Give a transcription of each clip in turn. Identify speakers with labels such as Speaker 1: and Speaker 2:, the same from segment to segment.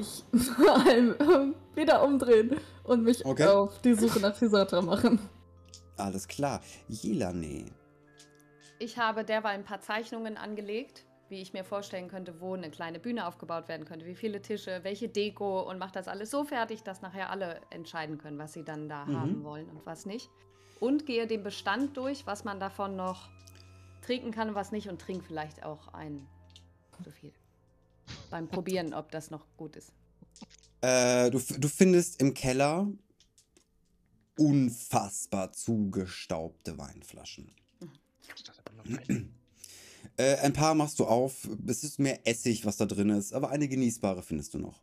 Speaker 1: ich wieder umdrehen und mich okay. auf die Suche nach Fisatra machen.
Speaker 2: Alles klar. Jelane.
Speaker 3: Ich habe derweil ein paar Zeichnungen angelegt, wie ich mir vorstellen könnte, wo eine kleine Bühne aufgebaut werden könnte, wie viele Tische, welche Deko und mache das alles so fertig, dass nachher alle entscheiden können, was sie dann da mhm. haben wollen und was nicht. Und gehe den Bestand durch, was man davon noch trinken kann und was nicht und trinke vielleicht auch ein zu viel. Beim Probieren, ob das noch gut ist.
Speaker 2: Äh, du, du findest im Keller unfassbar zugestaubte Weinflaschen. äh, ein paar machst du auf. Es ist mehr Essig, was da drin ist, aber eine genießbare findest du noch.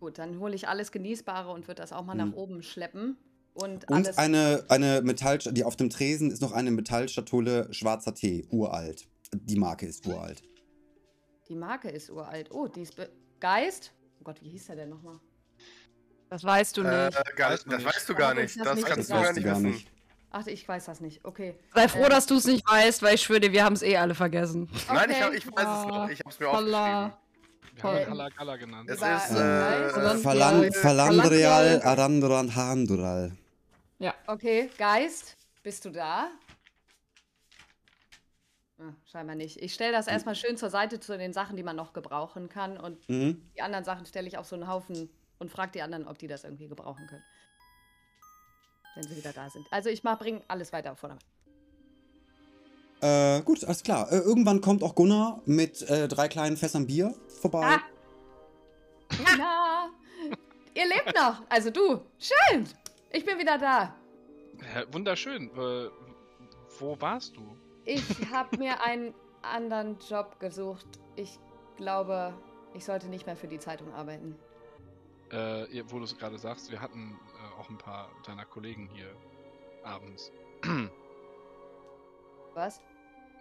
Speaker 3: Gut, dann hole ich alles Genießbare und würde das auch mal hm. nach oben schleppen. Und,
Speaker 2: und eine, eine Metall, die auf dem Tresen ist noch eine Metallschatulle schwarzer Tee, uralt. Die Marke ist uralt.
Speaker 3: Die Marke ist uralt. Oh, die ist Geist. Oh Gott, wie hieß der denn nochmal?
Speaker 4: Das weißt du
Speaker 5: äh, nicht. Äh, das, das weißt du gar nicht. Das, das kannst du gar nicht wissen. Nicht.
Speaker 3: Ach, ich weiß das nicht. Okay.
Speaker 4: Sei froh, ähm. dass du es nicht weißt, weil ich schwöre dir, wir haben es eh alle vergessen.
Speaker 5: Okay. Nein, ich, hab, ich weiß es noch. Ich habe es mir aufgeschrieben.
Speaker 6: Wir haben Kala Kala genannt.
Speaker 5: Es ist äh,
Speaker 2: Falan Falandreal Arandran Handural.
Speaker 3: Ja. Okay, Geist, bist du da? Ah, scheinbar nicht. Ich stelle das erstmal schön zur Seite zu den Sachen, die man noch gebrauchen kann. Und mhm. die anderen Sachen stelle ich auf so einen Haufen und frage die anderen, ob die das irgendwie gebrauchen können. Wenn sie wieder da sind. Also ich bringe alles weiter auf Vordermann.
Speaker 2: Äh, gut, alles klar. Äh, irgendwann kommt auch Gunnar mit äh, drei kleinen Fässern Bier vorbei. Ah.
Speaker 3: Na, ihr lebt noch. Also du. Schön. Ich bin wieder da.
Speaker 6: Ja, wunderschön. Äh, wo warst du?
Speaker 3: Ich habe mir einen anderen Job gesucht. Ich glaube, ich sollte nicht mehr für die Zeitung arbeiten.
Speaker 6: Äh, wo du es gerade sagst, wir hatten äh, auch ein paar deiner Kollegen hier abends.
Speaker 3: Was?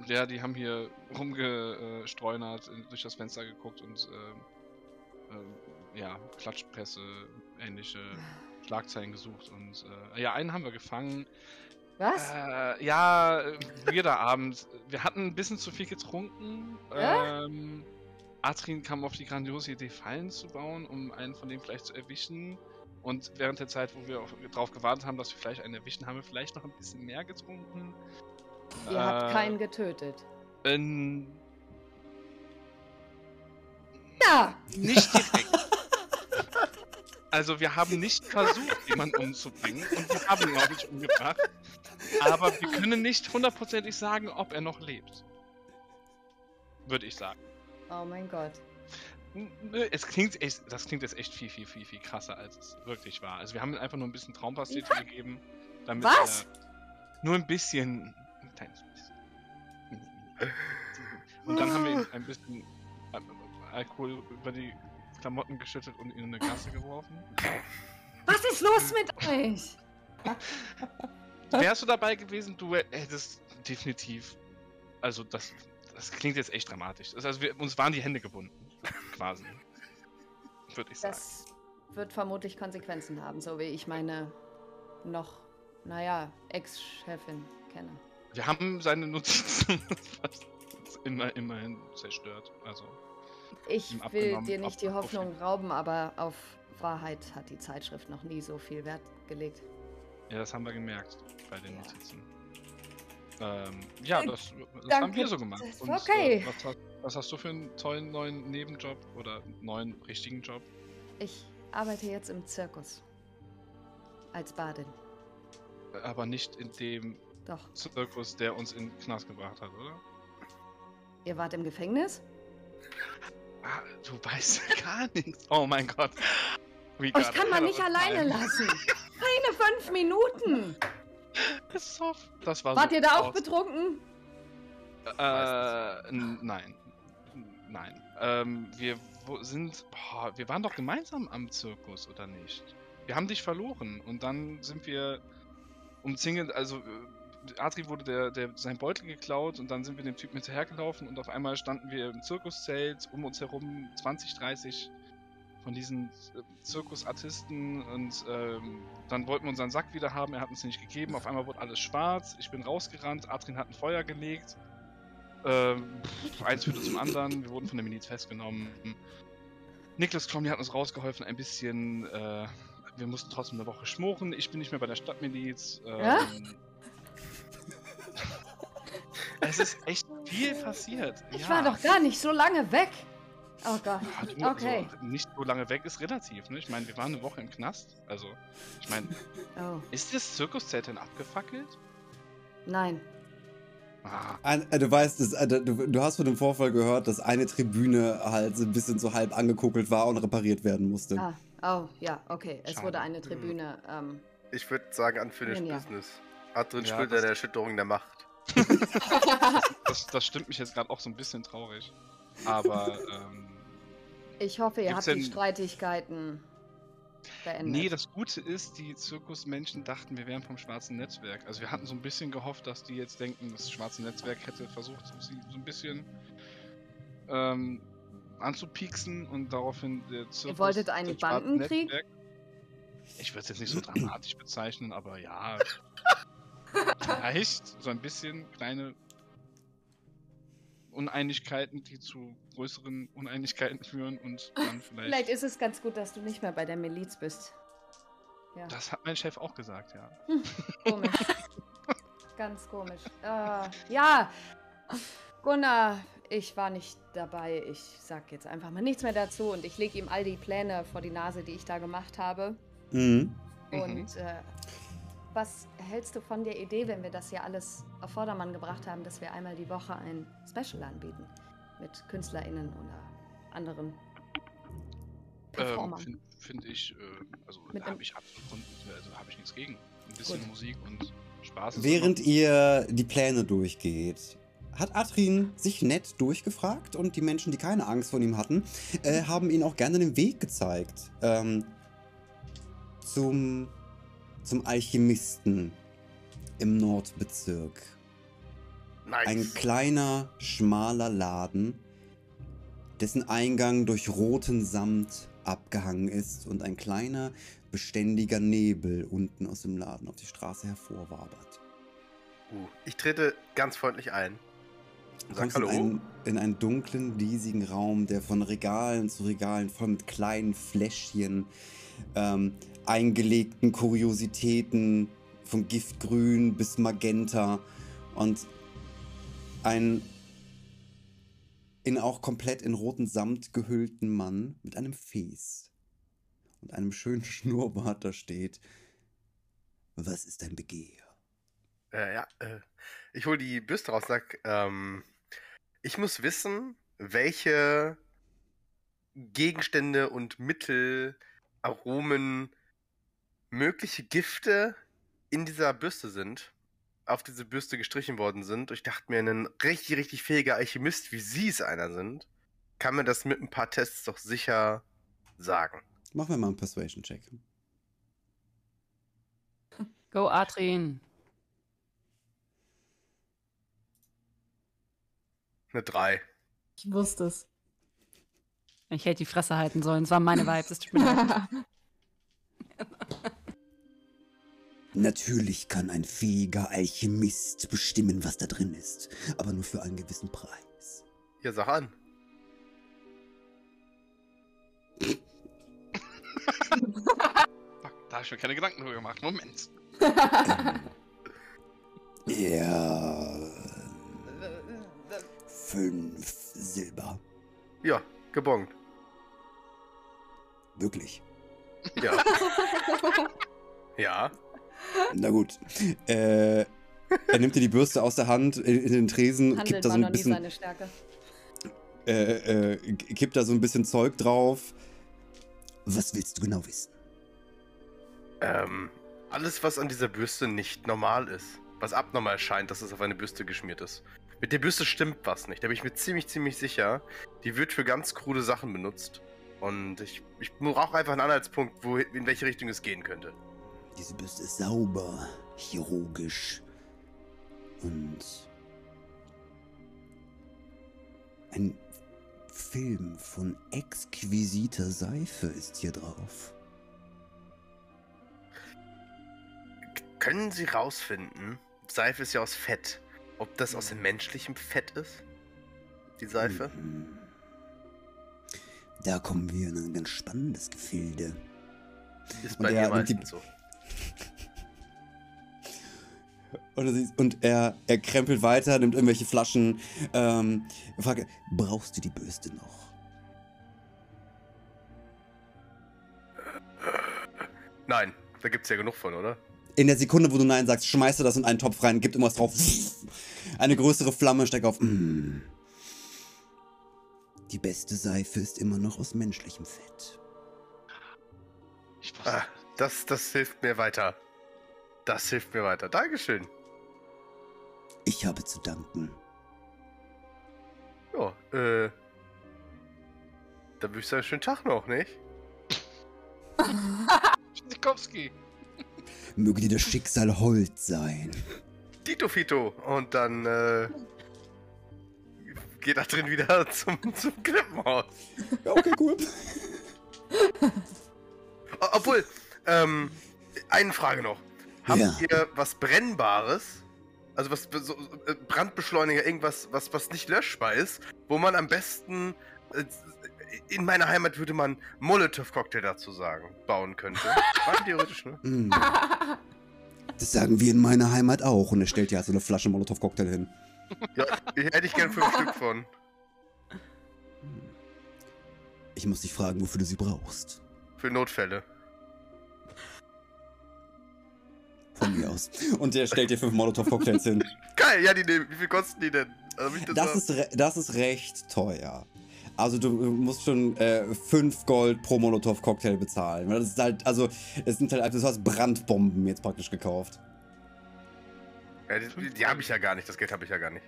Speaker 6: Ja, die haben hier rumgestreunert, durch das Fenster geguckt und äh, äh, ja, Klatschpresse, ähnliche Schlagzeilen gesucht und äh, ja, einen haben wir gefangen.
Speaker 3: Was?
Speaker 6: Äh, ja, jeder Abend. Wir hatten ein bisschen zu viel getrunken. Ja? Ähm, Atrin kam auf die grandiose Idee, Fallen zu bauen, um einen von denen vielleicht zu erwischen. Und während der Zeit, wo wir darauf gewartet haben, dass wir vielleicht einen erwischen, haben wir vielleicht noch ein bisschen mehr getrunken.
Speaker 3: Ihr äh, habt keinen getötet.
Speaker 6: Ähm,
Speaker 3: ja!
Speaker 6: Nicht direkt. Also wir haben nicht versucht, jemanden umzubringen und wir haben ihn auch nicht umgebracht. Aber wir können nicht hundertprozentig sagen, ob er noch lebt. Würde ich sagen.
Speaker 3: Oh mein Gott.
Speaker 6: Es klingt echt, das klingt jetzt echt viel, viel, viel, viel krasser, als es wirklich war. Also wir haben ihm einfach nur ein bisschen Traumpastete gegeben, damit
Speaker 3: Was?
Speaker 6: er nur ein bisschen, ein kleines bisschen. Und dann haben wir ihm ein bisschen Alkohol über die Klamotten geschüttet und in eine Gasse geworfen.
Speaker 3: Was ist los mit euch?
Speaker 6: Wärst du dabei gewesen, du hättest definitiv. Also, das, das klingt jetzt echt dramatisch. Also, wir, uns waren die Hände gebunden. Quasi. Würde ich sagen.
Speaker 3: Das wird vermutlich Konsequenzen haben, so wie ich meine noch, naja, Ex-Chefin kenne.
Speaker 6: Wir haben seine Notizen immer, immerhin zerstört. Also.
Speaker 3: Ich will dir nicht die Hoffnung rauben, aber auf Wahrheit hat die Zeitschrift noch nie so viel Wert gelegt.
Speaker 6: Ja, das haben wir gemerkt bei den Notizen. Ähm, ja, das, das haben wir so gemacht.
Speaker 3: Und, okay.
Speaker 6: Äh, was, hast, was, hast du für einen tollen neuen Nebenjob oder neuen richtigen Job?
Speaker 3: Ich arbeite jetzt im Zirkus. Als Badin.
Speaker 6: Aber nicht in dem
Speaker 3: Doch.
Speaker 6: Zirkus, der uns in den Knast gebracht hat, oder?
Speaker 3: Ihr wart im Gefängnis?
Speaker 6: Ah, du weißt gar nichts. Oh mein Gott.
Speaker 3: Euch kann man nicht alleine lassen. Keine fünf Minuten.
Speaker 6: Das war
Speaker 3: Wart
Speaker 6: so
Speaker 3: ihr da auch betrunken?
Speaker 6: Äh, nein. Nein. Ähm, wir sind. Boah, wir waren doch gemeinsam am Zirkus, oder nicht? Wir haben dich verloren und dann sind wir umzingelt, also Adri wurde der, der, sein Beutel geklaut und dann sind wir dem Typen hinterhergelaufen und auf einmal standen wir im Zirkuszelt, um uns herum 20, 30 von diesen äh, Zirkusartisten und ähm, dann wollten wir unseren Sack wieder haben, er hat uns nicht gegeben, auf einmal wurde alles schwarz, ich bin rausgerannt, Adrian hat ein Feuer gelegt, ähm, eins führte zum anderen, wir wurden von der Miliz festgenommen Niklas Cromley hat uns rausgeholfen, ein bisschen. Äh, wir mussten trotzdem eine Woche schmoren. Ich bin nicht mehr bei der Stadtmiliz. Ähm,
Speaker 3: Ja?
Speaker 6: es ist echt viel passiert.
Speaker 3: Ich
Speaker 6: ja.
Speaker 3: war doch gar nicht so lange weg. Oh Gott.
Speaker 6: Ja, du,
Speaker 3: Okay.
Speaker 6: Also, nicht so lange weg ist relativ, ne? Ich meine, wir waren eine Woche im Knast. Also, ich meine,
Speaker 3: Oh,
Speaker 6: ist das Zirkuszelt denn abgefackelt?
Speaker 3: nein.
Speaker 6: Ah,
Speaker 2: Ein, äh, du weißt, das, äh, du, du hast von dem Vorfall gehört, dass eine Tribüne halt so ein bisschen so halb angekuckelt war und repariert werden musste.
Speaker 3: Ah, oh, ja, okay. Es
Speaker 6: Schade.
Speaker 3: wurde eine Tribüne. Ähm,
Speaker 5: Ich würde sagen, unfinished
Speaker 3: Ja,
Speaker 5: business. Adrin
Speaker 6: Ja,
Speaker 5: an der Erschütterung der Macht.
Speaker 6: das, das stimmt mich jetzt gerade auch so ein bisschen traurig. Aber, ähm,
Speaker 3: ich hoffe, ihr
Speaker 6: Gibt's
Speaker 3: habt die Streitigkeiten beendet.
Speaker 6: Nee, das Gute ist, die Zirkusmenschen dachten, wir wären vom schwarzen Netzwerk. Also wir hatten so ein bisschen gehofft, dass die jetzt denken, das schwarze Netzwerk hätte versucht, sie so ein bisschen ähm, anzupieksen und daraufhin der Zirkus...
Speaker 3: wolltet einen Bandenkrieg?
Speaker 6: Netzwerk- Ich würde es jetzt nicht so dramatisch bezeichnen, aber ja. Vielleicht so ein bisschen kleine Uneinigkeiten, die zu größeren Uneinigkeiten führen und dann vielleicht...
Speaker 3: Vielleicht ist es ganz gut, dass du nicht mehr bei der Miliz bist. Ja,
Speaker 6: Das hat mein Chef auch gesagt, ja.
Speaker 3: komisch. ganz komisch. Äh, ja, Gunnar, ich war nicht dabei. Ich sag jetzt einfach mal nichts mehr dazu und ich lege ihm all die Pläne vor die Nase, die ich da gemacht habe.
Speaker 2: Mhm.
Speaker 6: Mhm.
Speaker 3: Und äh, was hältst du von der Idee, wenn wir das hier alles auf Vordermann gebracht haben, dass wir einmal die Woche ein Special anbieten? Mit KünstlerInnen oder anderen
Speaker 6: Ähm,
Speaker 3: Performern.
Speaker 6: Finde find ich, äh, also da habe ich, also, hab ich nichts gegen. Ein bisschen
Speaker 3: Gut.
Speaker 6: Musik und Spaß. ist
Speaker 2: Während
Speaker 6: immer-
Speaker 2: ihr die Pläne durchgeht, hat Atrin sich nett durchgefragt und die Menschen, die keine Angst vor ihm hatten, äh, haben ihn auch gerne den Weg gezeigt. Ähm, zum, zum Alchemisten im Nordbezirk.
Speaker 5: Nice.
Speaker 2: Ein kleiner, schmaler Laden, dessen Eingang durch roten Samt abgehangen ist und ein kleiner, beständiger Nebel unten aus dem Laden auf die Straße hervorwabert.
Speaker 5: Uh, ich trete ganz freundlich ein.
Speaker 2: Du
Speaker 5: sag
Speaker 2: kommst in
Speaker 5: Hallo.
Speaker 2: einen, in einen dunklen, riesigen Raum, der von Regalen zu Regalen voll mit kleinen Fläschchen, ähm, eingelegten Kuriositäten von Giftgrün bis Magenta und ein in auch komplett in roten Samt gehüllten Mann mit einem Fes und einem schönen Schnurrbart da steht. Was ist dein Begehr?
Speaker 5: Äh, ja, äh, ich hole die Bürste raus und sag, ähm, ich muss wissen, welche Gegenstände und Mittel, Aromen, mögliche Gifte in dieser Bürste sind, auf diese Bürste gestrichen worden sind. Ich dachte mir, ein richtig, richtig fähiger Alchemist, wie Sie es einer sind, kann mir das mit ein paar Tests doch sicher sagen.
Speaker 2: Machen wir mal einen Persuasion-Check.
Speaker 4: Go, Adrien.
Speaker 5: Eine 3.
Speaker 1: Ich wusste es.
Speaker 4: Ich hätte die Fresse halten sollen. Es waren meine Vibes. Es tut mir leid.
Speaker 2: Natürlich kann ein fähiger Alchemist bestimmen, was da drin ist, aber nur für einen gewissen Preis.
Speaker 5: Ja, sag an.
Speaker 6: Fuck, da habe ich mir keine Gedanken drüber gemacht. Moment.
Speaker 2: Ja. Fünf Silber.
Speaker 5: Ja, gebongt.
Speaker 2: Wirklich.
Speaker 5: Ja. ja.
Speaker 2: Na gut. Äh, er nimmt dir die Bürste aus der Hand in, in den Tresen,
Speaker 3: Handelt
Speaker 2: kippt da so ein bisschen,
Speaker 3: seine Stärke.
Speaker 2: äh, äh, kippt da so ein bisschen Zeug drauf. Was willst du genau wissen?
Speaker 5: Ähm, alles, was an dieser Bürste nicht normal ist. Was abnormal scheint, dass es auf eine Bürste geschmiert ist. Mit der Bürste stimmt was nicht. Da bin ich mir ziemlich, ziemlich sicher. Die wird für ganz krude Sachen benutzt. Und ich, ich brauche einfach einen Anhaltspunkt, wo, in welche Richtung es gehen könnte.
Speaker 2: Diese Bürste ist sauber, chirurgisch und ein Film von exquisiter Seife ist hier drauf.
Speaker 5: Können Sie rausfinden, Seife ist ja aus Fett, ob das aus menschlichem Fett ist? Die Seife?
Speaker 2: Da kommen wir in ein ganz spannendes Gefilde.
Speaker 5: Ist
Speaker 2: Und
Speaker 5: bei
Speaker 2: er
Speaker 5: mir
Speaker 2: nimmt die-
Speaker 5: so.
Speaker 2: Und, er und er, er krempelt weiter, nimmt irgendwelche Flaschen. Ähm, fragt, brauchst du die Bürste noch?
Speaker 5: Nein, da gibt's ja genug von, oder?
Speaker 2: In der Sekunde, wo du Nein sagst, schmeißt er das in einen Topf rein, gibt irgendwas drauf. Eine größere Flamme steckt auf. Mm. Die beste Seife ist immer noch aus menschlichem Fett.
Speaker 5: Ah, das, das hilft mir weiter. Das hilft mir weiter. Dankeschön.
Speaker 2: Ich habe zu danken.
Speaker 5: Ja, äh. Dann würde ich sagen, schönen Tag noch, nicht?
Speaker 6: Tschüssikowski.
Speaker 2: Möge dir das Schicksal hold sein.
Speaker 5: Tito Fito. Und dann, äh. Geht da drin wieder zum, zum Krippenhaus.
Speaker 2: Ja, okay, cool.
Speaker 5: Obwohl, ähm, eine Frage noch. Habt
Speaker 2: Ja.
Speaker 5: ihr was Brennbares? Also was so, äh, Brandbeschleuniger, irgendwas, was, was nicht löschbar ist, wo man am besten äh, in meiner Heimat würde man Molotow-Cocktail dazu sagen, bauen könnte. Rein theoretisch, ne?
Speaker 2: Mm. Das sagen wir in meiner Heimat auch. Und er stellt ja so eine Flasche Molotow-Cocktail hin.
Speaker 5: Ja, ich hätte ich gern fünf Stück von.
Speaker 2: Ich muss dich fragen, wofür du sie brauchst.
Speaker 5: Für Notfälle.
Speaker 2: Von mir aus. Und der stellt dir fünf Molotow-Cocktails hin.
Speaker 5: Geil, ja, die nehmen. Wie viel kosten die denn? Also,
Speaker 2: Das
Speaker 5: mal-
Speaker 2: ist, das ist recht teuer. Also du musst schon äh, 5 Gold pro Molotow-Cocktail bezahlen. Weil Das ist halt, also, es sind halt, du hast Brandbomben jetzt praktisch gekauft.
Speaker 5: Ja, die die, die habe ich ja gar nicht, das Geld habe ich ja gar nicht.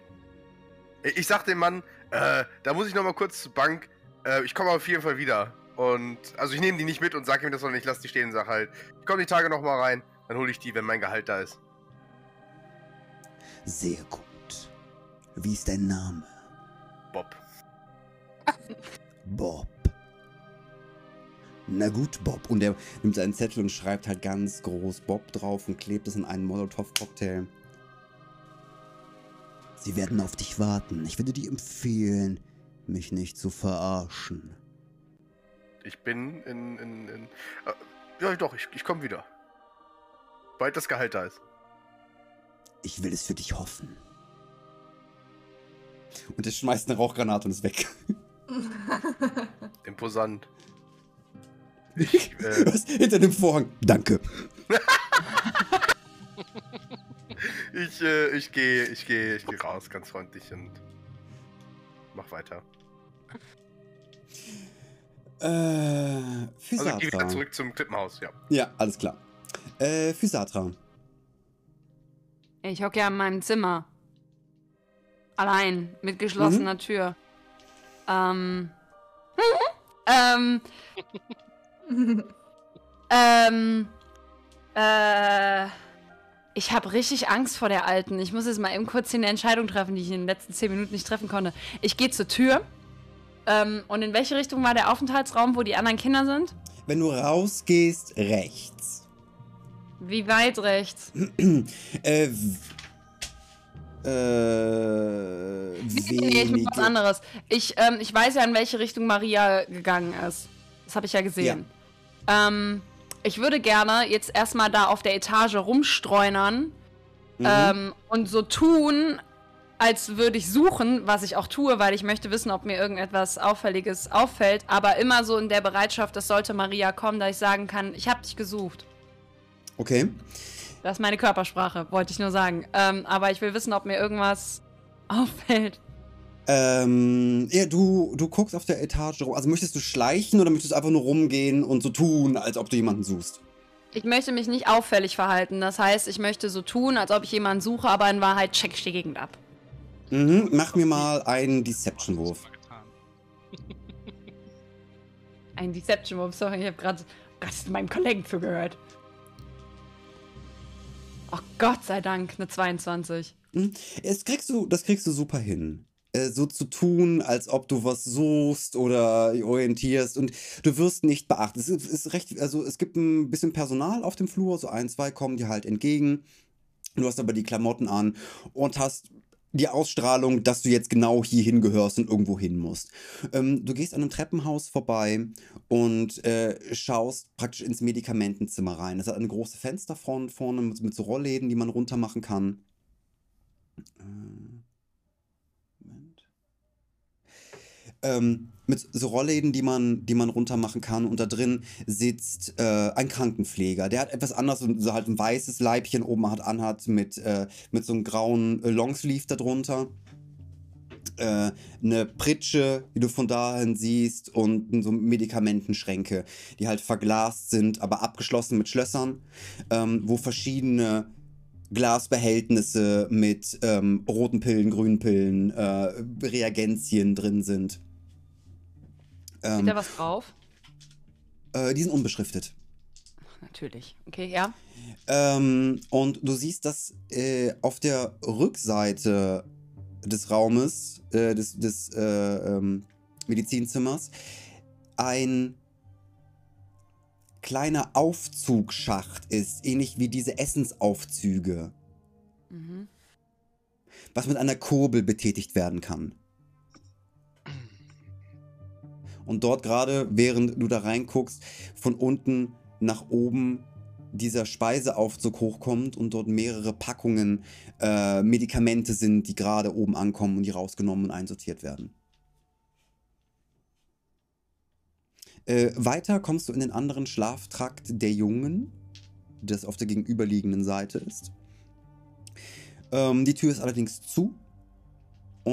Speaker 5: Ich, ich sag dem Mann, äh, da muss ich noch mal kurz zur Bank. Äh, ich komme auf jeden Fall wieder. Und, also ich nehme die nicht mit und sage ihm das, sondern ich lasse die stehen und sag halt, ich komme die Tage noch mal rein, dann hole ich die, wenn mein Gehalt da ist.
Speaker 2: Sehr gut. Wie ist dein Name?
Speaker 5: Bob.
Speaker 2: Bob. Na gut, Bob. Und er nimmt seinen Zettel und schreibt halt ganz groß Bob drauf und klebt es in einen Molotow-Cocktail. Sie werden auf dich warten. Ich würde dir empfehlen, mich nicht zu verarschen.
Speaker 5: Ich bin in, in, in äh, ja doch, ich, ich komme wieder. Bald das Gehalt da ist.
Speaker 2: Ich will es für dich hoffen. Und er schmeißt eine Rauchgranate und ist weg.
Speaker 5: Imposant. Ich, äh,
Speaker 2: Was? Hinter dem Vorhang. Danke.
Speaker 5: ich, äh, ich gehe, ich gehe, ich gehe raus, ganz freundlich und mach weiter.
Speaker 2: Äh,
Speaker 5: Also
Speaker 2: Physatra.
Speaker 5: geh wieder zurück zum Klippenhaus, ja.
Speaker 2: Ja, alles klar. Äh, Physatra.
Speaker 4: Ich hocke ja in meinem Zimmer. Allein, mit geschlossener Tür. Ähm. ähm. ähm. Äh. Ich habe richtig Angst vor der Alten. Ich muss jetzt mal eben kurz hier eine Entscheidung treffen, die ich in den letzten zehn Minuten nicht treffen konnte. Ich gehe zur Tür. Ähm, und in welche Richtung war der Aufenthaltsraum, wo die anderen Kinder sind?
Speaker 2: Wenn du rausgehst, rechts.
Speaker 4: Wie weit rechts?
Speaker 2: Äh, äh,
Speaker 4: Nee, nee, ich was anderes. Ich, ähm, ich weiß ja, in welche Richtung Maria gegangen ist. Das habe ich ja gesehen. Ähm, ich würde gerne jetzt erstmal da auf der Etage rumstreunern
Speaker 2: Mhm.
Speaker 4: ähm, und so tun, als würde ich suchen, was ich auch tue, weil ich möchte wissen, ob mir irgendetwas Auffälliges auffällt, aber immer so in der Bereitschaft, dass sollte Maria kommen, da ich sagen kann, ich habe dich gesucht.
Speaker 2: Okay.
Speaker 4: Das ist meine Körpersprache, wollte ich nur sagen. Ähm, aber ich will wissen, ob mir irgendwas auffällt.
Speaker 2: Ähm, ja, du, du guckst auf der Etage rum. Also möchtest du schleichen oder möchtest du einfach nur rumgehen und so tun, als ob du jemanden suchst?
Speaker 4: Ich möchte mich nicht auffällig verhalten. Das heißt, ich möchte so tun, als ob ich jemanden suche, aber in Wahrheit check ich die Gegend ab.
Speaker 2: Mhm, mach mir mal einen Deception-Wurf.
Speaker 4: Ein Deception-Wurf, sorry, ich habe gerade meinem Kollegen zugehört. Oh Gott sei Dank, eine 22.
Speaker 2: Das kriegst du, das kriegst du super hin. Äh, so zu tun, als ob du was suchst oder orientierst und du wirst nicht beachtet. Es ist recht, also es gibt ein bisschen Personal auf dem Flur, so ein, zwei kommen dir halt entgegen. Du hast aber die Klamotten an und hast die Ausstrahlung, dass du jetzt genau hier hingehörst und irgendwo hin musst. Ähm, du gehst an einem Treppenhaus vorbei und äh, schaust praktisch ins Medikamentenzimmer rein. Es hat eine große Fensterfront vorne mit, mit so Rollläden, die man runter machen kann. Äh, Moment. Ähm, mit so Rollläden, die man, die man runter machen kann. Und da drin sitzt äh, ein Krankenpfleger. Der hat etwas anders, so halt ein weißes Leibchen oben hat, anhat mit, äh, mit so einem grauen äh, Longsleeve darunter. Äh, eine Pritsche, die du von dahin siehst, und so Medikamentenschränke, die halt verglast sind, aber abgeschlossen mit Schlössern, ähm, wo verschiedene Glasbehältnisse mit ähm, roten Pillen, grünen Pillen, äh, Reagenzien drin sind.
Speaker 4: Ähm, Steht da was drauf?
Speaker 2: Äh, die sind unbeschriftet.
Speaker 4: Natürlich. Okay, ja.
Speaker 2: Ähm, und du siehst, dass äh, auf der Rückseite des Raumes, äh, des, des äh, ähm, Medizinzimmers, ein kleiner Aufzugsschacht ist, ähnlich wie diese Essensaufzüge. Mhm. Was mit einer Kurbel betätigt werden kann. Und dort gerade, während du da reinguckst, von unten nach oben dieser Speiseaufzug hochkommt und dort mehrere Packungen äh, Medikamente sind, die gerade oben ankommen und die rausgenommen und einsortiert werden. Äh, weiter kommst du in den anderen Schlaftrakt der Jungen, das auf der gegenüberliegenden Seite ist. Ähm, die Tür ist allerdings zu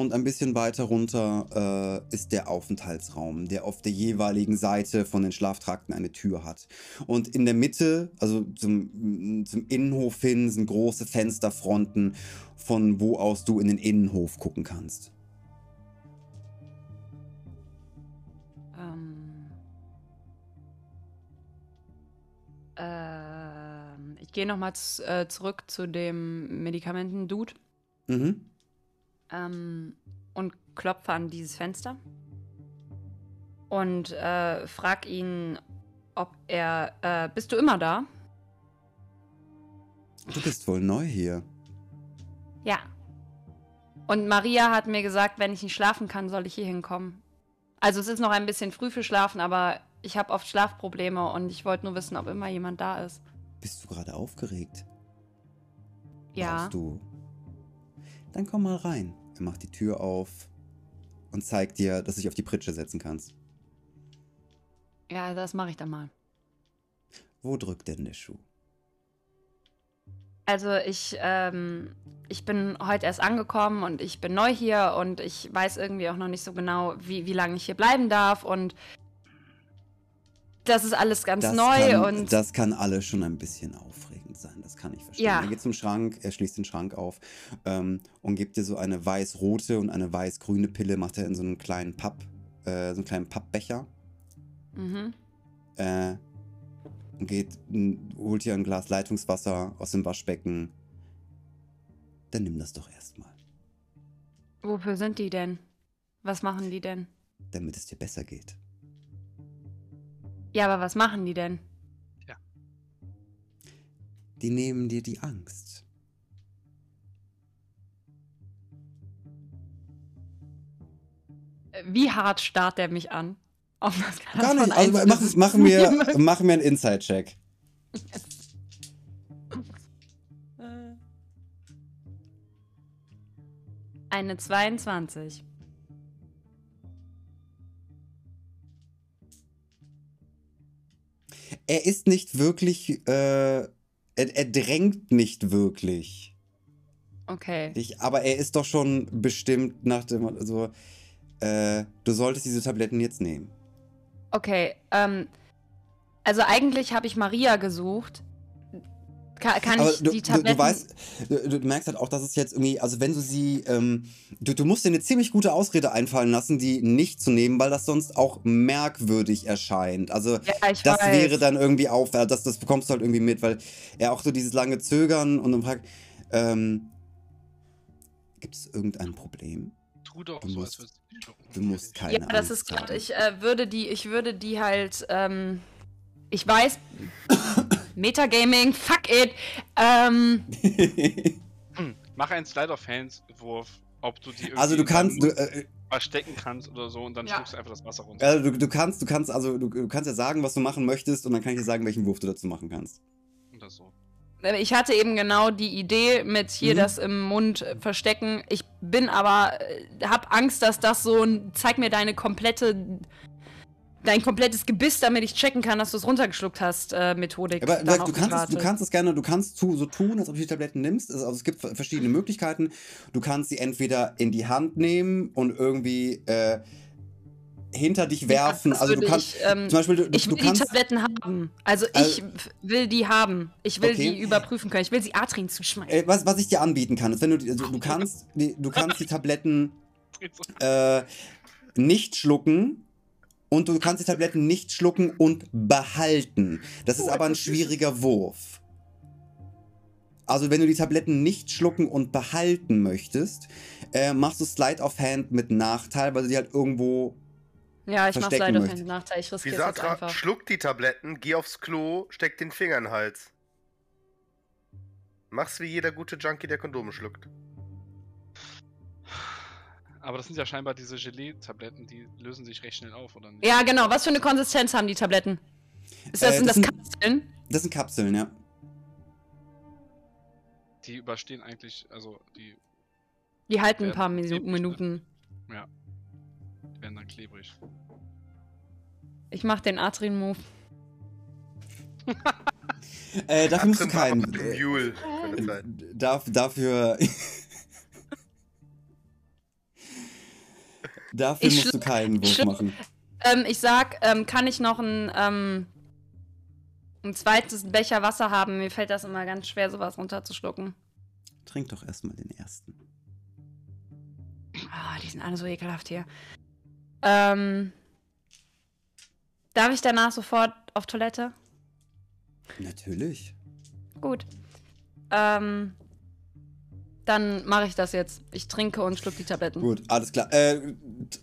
Speaker 2: und ein bisschen weiter runter äh, ist der Aufenthaltsraum, der auf der jeweiligen Seite von den Schlaftrakten eine Tür hat. Und in der Mitte, also zum, zum Innenhof hin, sind große Fensterfronten, von wo aus du in den Innenhof gucken kannst.
Speaker 4: Ähm. Äh, ich gehe nochmal äh, zurück zu dem Medikamenten-Dude. Mhm ähm, und klopfe an dieses Fenster und äh, frag ihn, ob er. Äh, bist du immer da?
Speaker 2: Du bist wohl neu hier.
Speaker 4: Ja. Und Maria hat mir gesagt, wenn ich nicht schlafen kann, soll ich hier hinkommen. Also es ist noch ein bisschen früh für Schlafen, aber ich habe oft Schlafprobleme und ich wollte nur wissen, ob immer jemand da ist.
Speaker 2: Bist du gerade aufgeregt?
Speaker 4: Ja.
Speaker 2: Brauchst du dann komm mal rein. Er macht die Tür auf und zeigt dir, dass du dich auf die Pritsche setzen kannst.
Speaker 4: Ja, das mache ich dann mal.
Speaker 2: Wo drückt denn der Schuh?
Speaker 4: Also ich, ähm, ich bin heute erst angekommen und ich bin neu hier und ich weiß irgendwie auch noch nicht so genau, wie, wie lange ich hier bleiben darf und das ist alles ganz
Speaker 2: das
Speaker 4: neu
Speaker 2: kann,
Speaker 4: und.
Speaker 2: Das kann alles schon ein bisschen aufregen kann ich verstehen. Ja. Er geht zum Schrank, er schließt den Schrank auf ähm, und gibt dir so eine weiß-rote und eine weiß-grüne Pille, macht er in so einen kleinen Papp, äh, so einen kleinen Pappbecher. Mhm. Äh, und geht, holt dir ein Glas Leitungswasser aus dem Waschbecken. Dann nimm das doch erstmal.
Speaker 4: Wofür sind die denn? Was machen die denn?
Speaker 2: Damit es dir besser geht.
Speaker 4: Ja, aber was machen die denn?
Speaker 2: Die nehmen dir die Angst.
Speaker 4: Wie hart starrt er mich an?
Speaker 2: Gar nicht. Also machen, machen, wir, machen wir einen Inside-Check.
Speaker 4: Eine 22.
Speaker 2: Er ist nicht wirklich äh, er, er drängt nicht wirklich.
Speaker 4: Okay.
Speaker 2: Ich, aber er ist doch schon bestimmt nach dem, also, äh, du solltest diese Tabletten jetzt nehmen.
Speaker 4: Okay, ähm, also eigentlich habe ich Maria gesucht, kann, kann ich du, die Tabletten...
Speaker 2: Du, du weißt, du, du, merkst halt auch, dass es jetzt irgendwie, also wenn du sie, ähm, du, du musst dir eine ziemlich gute Ausrede einfallen lassen, die nicht zu nehmen, weil das sonst auch merkwürdig erscheint. Also ja, das weiß. wäre dann irgendwie auf, das, das bekommst du halt irgendwie mit, weil er auch so dieses lange Zögern und dann fragt, ähm, gibt es irgendein Problem?
Speaker 6: Tu doch du so,
Speaker 2: musst, als Du musst keine
Speaker 4: Ja, das ist gerade, ich äh, würde die, ich würde die halt, ähm, ich weiß... Metagaming, fuck it. Ähm.
Speaker 6: Mach einen Slide of Hands Wurf ob du die
Speaker 2: Also du kannst, du, äh,
Speaker 6: verstecken kannst oder so und dann
Speaker 1: Ja.
Speaker 6: schluckst du einfach das Wasser runter.
Speaker 2: also du, du kannst, du kannst, also du, du kannst ja sagen, was du machen möchtest und dann kann ich dir sagen, welchen Wurf du dazu machen kannst.
Speaker 6: Oder so.
Speaker 4: Ich hatte eben genau die Idee mit hier
Speaker 2: Mhm.
Speaker 4: das im Mund äh, verstecken. Ich bin aber, äh, hab Angst, dass das so ein, zeig mir deine komplette, dein komplettes Gebiss, damit ich checken kann, dass du es runtergeschluckt hast, äh, Methodik.
Speaker 2: Aber du, du, kannst es, du kannst es gerne, du kannst zu, so tun, als ob du die Tabletten nimmst. Also es gibt verschiedene Möglichkeiten. Du kannst sie entweder in die Hand nehmen und irgendwie äh, hinter dich werfen.
Speaker 4: das
Speaker 2: also du kannst
Speaker 4: ich, ähm,
Speaker 2: zum Beispiel, du,
Speaker 4: Ich
Speaker 2: du
Speaker 4: will die
Speaker 2: kannst.
Speaker 4: Tabletten haben. Also
Speaker 2: Also-
Speaker 4: ich f- will die haben. Ich will
Speaker 2: Okay.
Speaker 4: die überprüfen können. Ich will sie Atrin zuschmeißen.
Speaker 2: Äh, was, was ich dir anbieten kann, ist, wenn du, die- also, du kannst, die, du kannst die Tabletten äh, nicht schlucken und du kannst die Tabletten nicht schlucken und behalten. Das ist aber ein schwieriger Wurf. Also wenn du die Tabletten nicht schlucken und behalten möchtest, äh, machst du Slide of Hand mit Nachteil, weil du die halt irgendwo...
Speaker 4: ja, ich mach
Speaker 2: verstecken
Speaker 4: leider
Speaker 2: möchte.
Speaker 4: keinen Nachteil. Ich riskiere es einfach.
Speaker 5: schluck die Tabletten, geh aufs Klo, steck den Finger in den Hals. Mach's wie jeder gute Junkie, der Kondome schluckt.
Speaker 6: Aber das sind ja scheinbar diese Gelee-Tabletten, die lösen sich recht schnell auf, oder nicht?
Speaker 4: Ja, genau. Was für eine Konsistenz haben die Tabletten? Ist das,
Speaker 2: Äh,
Speaker 4: sind
Speaker 2: das
Speaker 4: das
Speaker 2: sind-
Speaker 4: Kapseln?
Speaker 2: Das sind Kapseln, ja.
Speaker 6: Die überstehen eigentlich, also die
Speaker 4: Die halten ein paar
Speaker 6: klebrig, ne?
Speaker 4: Minuten.
Speaker 6: werden dann klebrig.
Speaker 4: Ich mach den Atrin-Move.
Speaker 2: Äh, dafür musst du keinen... Äh,
Speaker 5: Mule
Speaker 2: darf, dafür... dafür
Speaker 4: Ich
Speaker 2: musst du keinen Wurf machen.
Speaker 4: Ähm, ich sag, ähm, kann ich noch ein, ähm, ein zweites Becher Wasser haben? Mir fällt das immer ganz schwer, sowas runterzuschlucken.
Speaker 2: Trink doch erstmal den ersten.
Speaker 4: Ah, die sind alle so ekelhaft hier. Ähm, darf ich danach sofort auf Toilette?
Speaker 2: Natürlich.
Speaker 4: Gut. Ähm, dann mache ich das jetzt. Ich trinke und schluck die Tabletten.
Speaker 2: Gut, alles klar. Äh,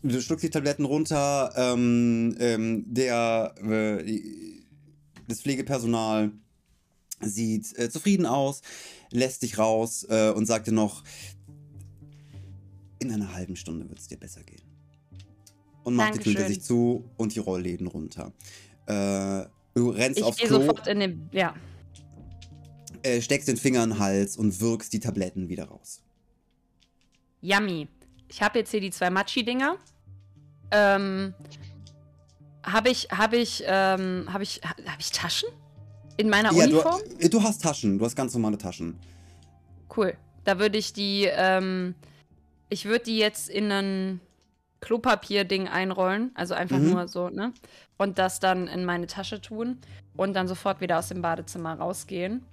Speaker 2: du schluckst die Tabletten runter. Ähm, ähm, der, äh, das Pflegepersonal sieht äh, zufrieden aus, lässt dich raus äh, und sagt dir noch, in einer halben Stunde wird es dir besser gehen. Und macht die Tür
Speaker 4: Dankeschön.
Speaker 2: sich zu und die Rollläden runter. Äh, du rennst
Speaker 4: Ich
Speaker 2: aufs
Speaker 4: gehe
Speaker 2: Klo,
Speaker 4: sofort in den. Ja.
Speaker 2: Äh, steckst den Finger in den Hals und wirkst die Tabletten wieder raus.
Speaker 4: Yummy. Ich habe jetzt hier die zwei Machi-Dinger. Ähm. Habe ich, habe ich, ähm, habe ich, ha- habe ich Taschen? In meiner
Speaker 2: Ja, du,
Speaker 4: Uniform?
Speaker 2: äh, du hast Taschen, du hast ganz normale Taschen.
Speaker 4: Cool. Da würde ich die, ähm, ich würde die jetzt in ein Klopapier-Ding einrollen. Also einfach
Speaker 2: Mhm.
Speaker 4: nur so, ne? Und das dann in meine Tasche tun. Und dann sofort wieder aus dem Badezimmer rausgehen.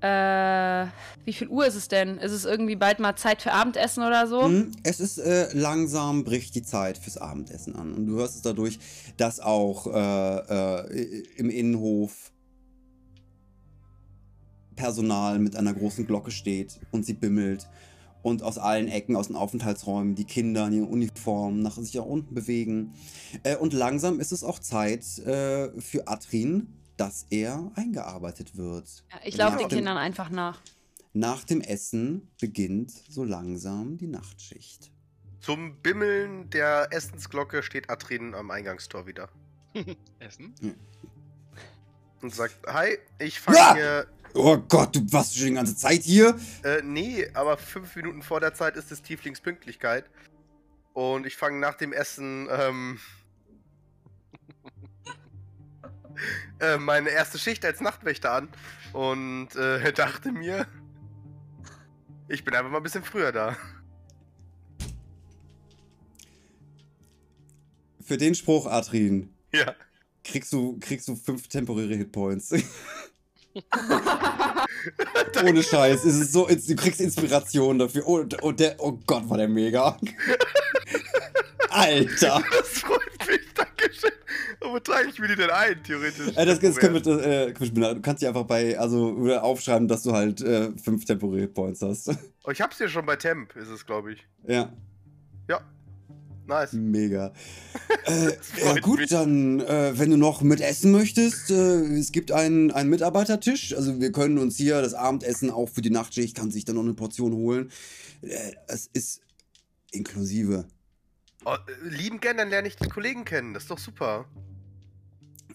Speaker 4: Äh, wie viel Uhr ist es denn? Ist es irgendwie bald mal Zeit für Abendessen oder so?
Speaker 2: Mhm. Es ist äh, langsam bricht die Zeit fürs Abendessen an. Und du hörst es dadurch, dass auch äh, äh, im Innenhof Personal mit einer großen Glocke steht und sie bimmelt. Und aus allen Ecken, aus den Aufenthaltsräumen, die Kinder in ihren Uniformen nach sich nach unten bewegen. Äh, und langsam ist es auch Zeit äh, für Atrin, dass er eingearbeitet wird.
Speaker 4: Ja, ich laufe den
Speaker 2: dem-
Speaker 4: Kindern einfach nach.
Speaker 2: Nach dem Essen beginnt so langsam die Nachtschicht.
Speaker 5: Zum Bimmeln der Essensglocke steht Atrin am Eingangstor wieder.
Speaker 6: Essen?
Speaker 5: Und sagt, hi, ich fange
Speaker 2: Ja!
Speaker 5: hier...
Speaker 2: Oh Gott, du warst schon die ganze Zeit hier?
Speaker 5: Äh, nee, aber fünf Minuten vor der Zeit ist es Tieflings Pünktlichkeit. Und ich fange nach dem Essen, ähm... äh, meine erste Schicht als Nachtwächter an. Und äh, dachte mir... Ich bin einfach mal ein bisschen früher da.
Speaker 2: Für den Spruch, Adrin,
Speaker 5: Ja.
Speaker 2: kriegst du, kriegst du fünf temporäre Hitpoints. Ohne Scheiß. Es ist so, du kriegst Inspiration dafür. Oh, und der, oh Gott, war der mega. Alter.
Speaker 5: Das freut mich, Dankeschön. Wo trage ich mir die denn ein, theoretisch?
Speaker 2: Äh, das, das können wir, äh, können wir- du kannst dir einfach bei, also aufschreiben, dass du halt äh, fünf temporäre Hitpoints hast.
Speaker 5: Oh, ich hab's hier schon bei Temp, ist es, glaube ich.
Speaker 2: ja.
Speaker 5: Ja. Nice.
Speaker 2: Mega. äh, ja, gut, mich. dann, äh, wenn du noch mit essen möchtest, äh, es gibt einen, einen Mitarbeitertisch. Also wir können uns hier das Abendessen auch für die Nachtschicht, kann sich dann noch eine Portion holen. Äh, es ist inklusive.
Speaker 5: Oh, lieben gern, dann lerne ich die Kollegen kennen. Das ist doch super.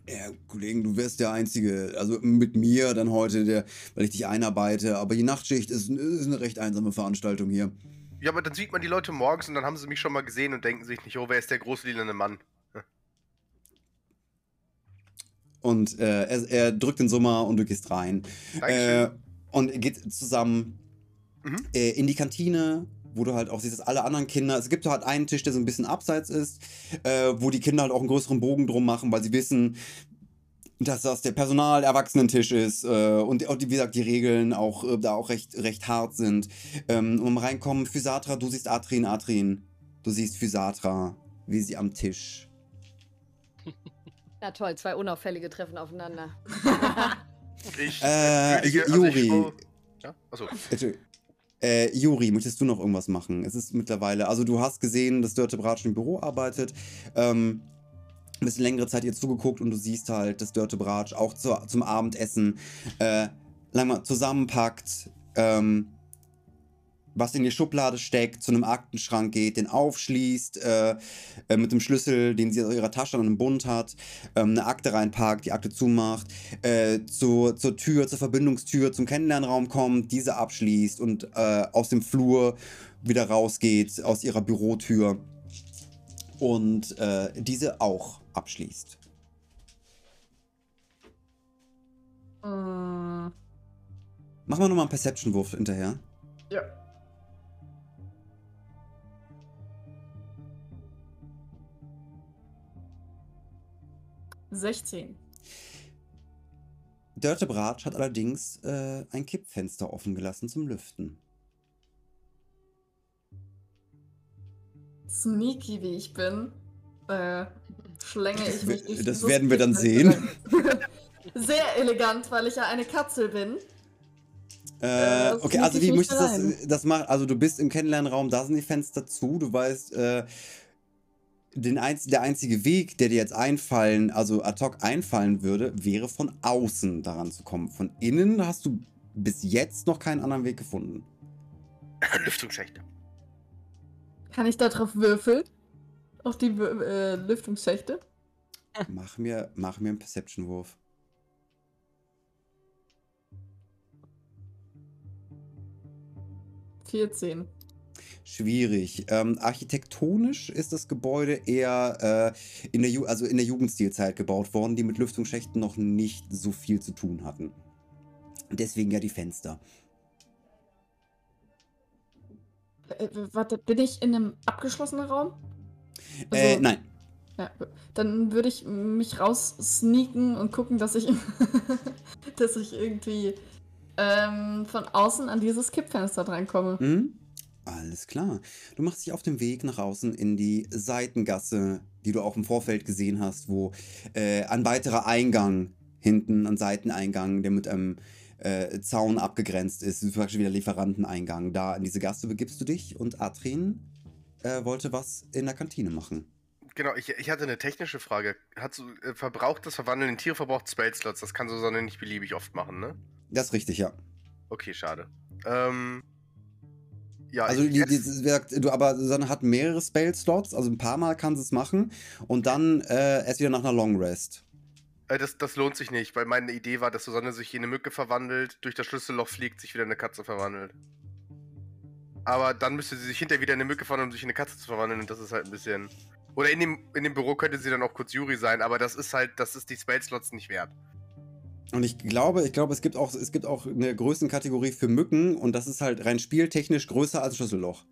Speaker 2: Ja, Kollegen, du wirst der Einzige, also mit mir dann heute, der, weil ich dich einarbeite. Aber die Nachtschicht ist, ist eine recht einsame Veranstaltung hier.
Speaker 5: Ja, aber dann sieht man die Leute morgens und dann haben sie mich schon mal gesehen und denken sich nicht, oh, wer ist der große lilane Mann?
Speaker 2: Und äh, er, er, drückt den Summer und du gehst rein. Äh, und geht zusammen mhm. äh, in die Kantine, wo du halt auch siehst, dass alle anderen Kinder, es gibt halt einen Tisch, der so ein bisschen abseits ist, äh, wo die Kinder halt auch einen größeren Bogen drum machen, weil sie wissen, dass das der Personal-Erwachsenentisch ist äh, und, und, wie gesagt die Regeln auch äh, da auch recht, recht hart sind. Ähm, um reinkommen, Physatra, du siehst Atrin, Atrin. Du siehst Physatra, wie sie am Tisch.
Speaker 3: Na toll, zwei unauffällige treffen aufeinander.
Speaker 2: ich, äh, Juri. Also ja? Achso. Äh, Juri, möchtest du noch irgendwas machen? Es ist mittlerweile, also du hast gesehen, dass Dörte Bratsch im Büro arbeitet. Ähm, ein bisschen längere Zeit ihr zugeguckt und du siehst halt, dass Dörte Bratsch auch zu, zum Abendessen äh, lang mal zusammenpackt, ähm, was in die Schublade steckt, zu einem Aktenschrank geht, den aufschließt, äh, äh, mit dem Schlüssel, den sie aus ihrer Tasche an einem Bund hat, ähm, eine Akte reinpackt, die Akte zumacht, äh, zu, zur Tür, zur Verbindungstür, zum Kennenlernraum kommt, diese abschließt und äh, aus dem Flur wieder rausgeht, aus ihrer Bürotür und äh, diese auch abschließt. Äh. Machen wir nochmal einen Perception-Wurf hinterher.
Speaker 1: Ja. Sechzehn.
Speaker 2: Dörte Bratsch hat allerdings äh, ein Kippfenster offen gelassen zum Lüften.
Speaker 1: Sneaky wie ich bin, äh, schlänge ich mich
Speaker 2: durch Das werden wir dann sehen.
Speaker 1: Sehr elegant, weil ich ja eine Katze bin.
Speaker 2: Äh, äh okay, also wie möchtest du das, das machen? Also du bist im Kennenlernraum, da sind die Fenster zu, du weißt, äh, den einz der einzige Weg, der dir jetzt einfallen, also ad hoc einfallen würde, wäre von außen daran zu kommen. Von innen hast du bis jetzt noch keinen anderen Weg gefunden.
Speaker 5: Lüftungsschächte.
Speaker 1: Kann ich da drauf würfeln? Auf die äh, Lüftungsschächte?
Speaker 2: Mach mir, mach mir einen Perception-Wurf.
Speaker 1: Vierzehn.
Speaker 2: Schwierig. Ähm, architektonisch ist das Gebäude eher äh, in, der also in der Jugendstilzeit gebaut worden, die mit Lüftungsschächten noch nicht so viel zu tun hatten. Deswegen ja die Fenster.
Speaker 1: Äh, warte, bin ich in einem abgeschlossenen Raum?
Speaker 2: Also, äh, nein.
Speaker 1: Ja, dann würde ich mich raus sneaken und gucken, dass ich, dass ich irgendwie ähm, von außen an dieses Kippfenster drankomme.
Speaker 2: Mhm. Alles klar. Du machst dich auf den Weg nach außen in die Seitengasse, die du auch im Vorfeld gesehen hast, wo äh, ein weiterer Eingang hinten, ein Seiteneingang, der mit einem äh, Zaun abgegrenzt ist, zum Beispiel wieder Lieferanteneingang. Da in diese Gasse begibst du dich und Atrin äh, wollte was in der Kantine machen.
Speaker 5: Genau, ich, ich hatte eine technische Frage. Hat so, äh, verbraucht das Verwandeln in Tiere verbraucht Spellslots? Das kann so Sonne nicht beliebig oft machen, ne?
Speaker 2: Das ist richtig, ja.
Speaker 5: Okay, schade. Ähm,
Speaker 2: ja, also die, die, du, aber Susanne hat mehrere Spell-Slots, also ein paar Mal kann sie es machen und dann äh, erst wieder nach einer Long Rest.
Speaker 5: Äh, das, das lohnt sich nicht, weil meine Idee war, dass Susanne sich in eine Mücke verwandelt, durch das Schlüsselloch fliegt, sich wieder in eine Katze verwandelt. Aber dann müsste sie sich hinterher wieder in eine Mücke verwandeln, um sich in eine Katze zu verwandeln und das ist halt ein bisschen... Oder in dem, in dem Büro könnte sie dann auch kurz Yuri sein, aber das ist halt, das ist die Spell-Slots nicht wert.
Speaker 2: Und ich glaube, ich glaube, es gibt auch, es gibt auch eine Größenkategorie für Mücken und das ist halt rein spieltechnisch größer als Schlüsselloch.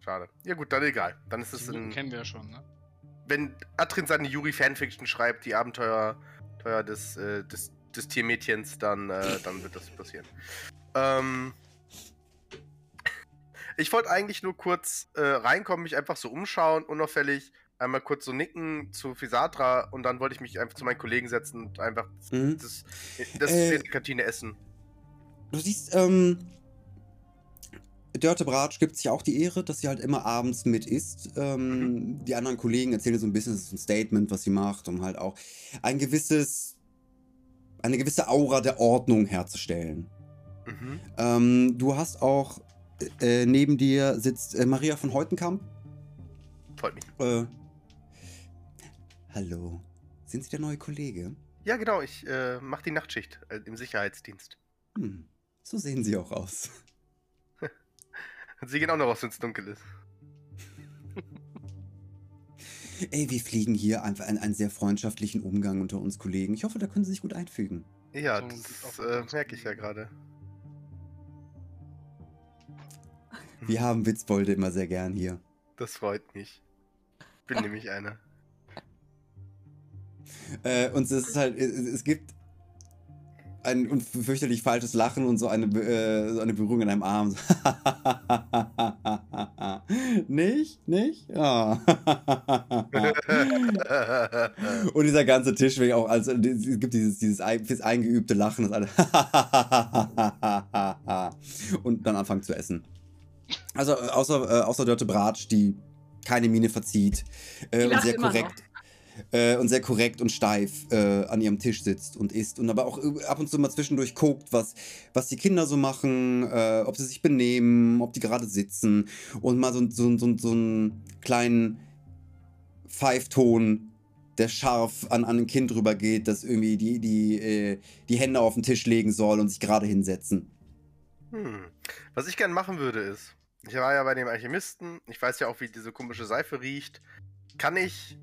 Speaker 5: Schade. Ja gut, dann egal. Dann ist es
Speaker 6: ein. Kennen wir ja schon, ne?
Speaker 5: Wenn Atrin seine Yuri-Fanfiction schreibt, die Abenteuer Teuer des, äh, des, des Tiermädchens, dann, äh, dann wird das passieren. Ähm, ich wollte eigentlich nur kurz äh, reinkommen, mich einfach so umschauen, unauffällig einmal kurz so nicken zu Fisatra und dann wollte ich mich einfach zu meinen Kollegen setzen und einfach mhm. das, das äh, in der Kantine essen.
Speaker 2: Du siehst, ähm, Dörte Bratsch gibt sich auch die Ehre, dass sie halt immer abends mit isst. Ähm, Die anderen Kollegen erzählen so ein bisschen, das ist ein Statement, was sie macht, um halt auch ein gewisses, eine gewisse Aura der Ordnung herzustellen.
Speaker 5: Mhm.
Speaker 2: Ähm, du hast auch äh, neben dir sitzt äh, Maria von Heutenkamp.
Speaker 5: Freut mich.
Speaker 2: Äh, hallo. Sind Sie der neue Kollege?
Speaker 5: Ja, genau, ich äh, mache die Nachtschicht äh, im Sicherheitsdienst.
Speaker 2: Hm, so sehen Sie auch aus.
Speaker 5: Sie gehen auch noch raus, wenn es dunkel ist.
Speaker 2: Ey, wir fliegen hier einfach einen, einen sehr freundschaftlichen Umgang unter uns Kollegen. Ich hoffe, da können Sie sich gut einfügen.
Speaker 5: Ja,
Speaker 6: So
Speaker 5: das
Speaker 6: auch
Speaker 5: äh, merke ich ja gerade.
Speaker 2: Wir haben Witzbolde immer sehr gern hier.
Speaker 5: Das freut mich. Bin nämlich einer.
Speaker 2: Äh, und es ist halt, es, es gibt ein fürchterlich falsches Lachen und so eine, äh, so eine Berührung in einem Arm. nicht? Nicht? Ah. und dieser ganze Tisch, wie auch, also es gibt dieses, dieses eingeübte Lachen, das alle und dann anfangen zu essen. Also äh, außer, äh, außer Dörte Bratsch, die keine Miene verzieht äh, und sehr
Speaker 4: immer noch.
Speaker 2: Äh, und sehr korrekt und steif äh, an ihrem Tisch sitzt und isst und aber auch ab und zu mal zwischendurch guckt, was, was die Kinder so machen, äh, ob sie sich benehmen, ob die gerade sitzen und mal so, so, so, so einen kleinen Pfeifton, der scharf an, an ein Kind rübergeht, das irgendwie die, die, äh, die Hände auf den Tisch legen soll und sich gerade hinsetzen.
Speaker 5: Hm. Was ich gern machen würde ist, ich war ja bei dem Alchemisten, ich weiß ja auch, wie diese komische Seife riecht. Kann ich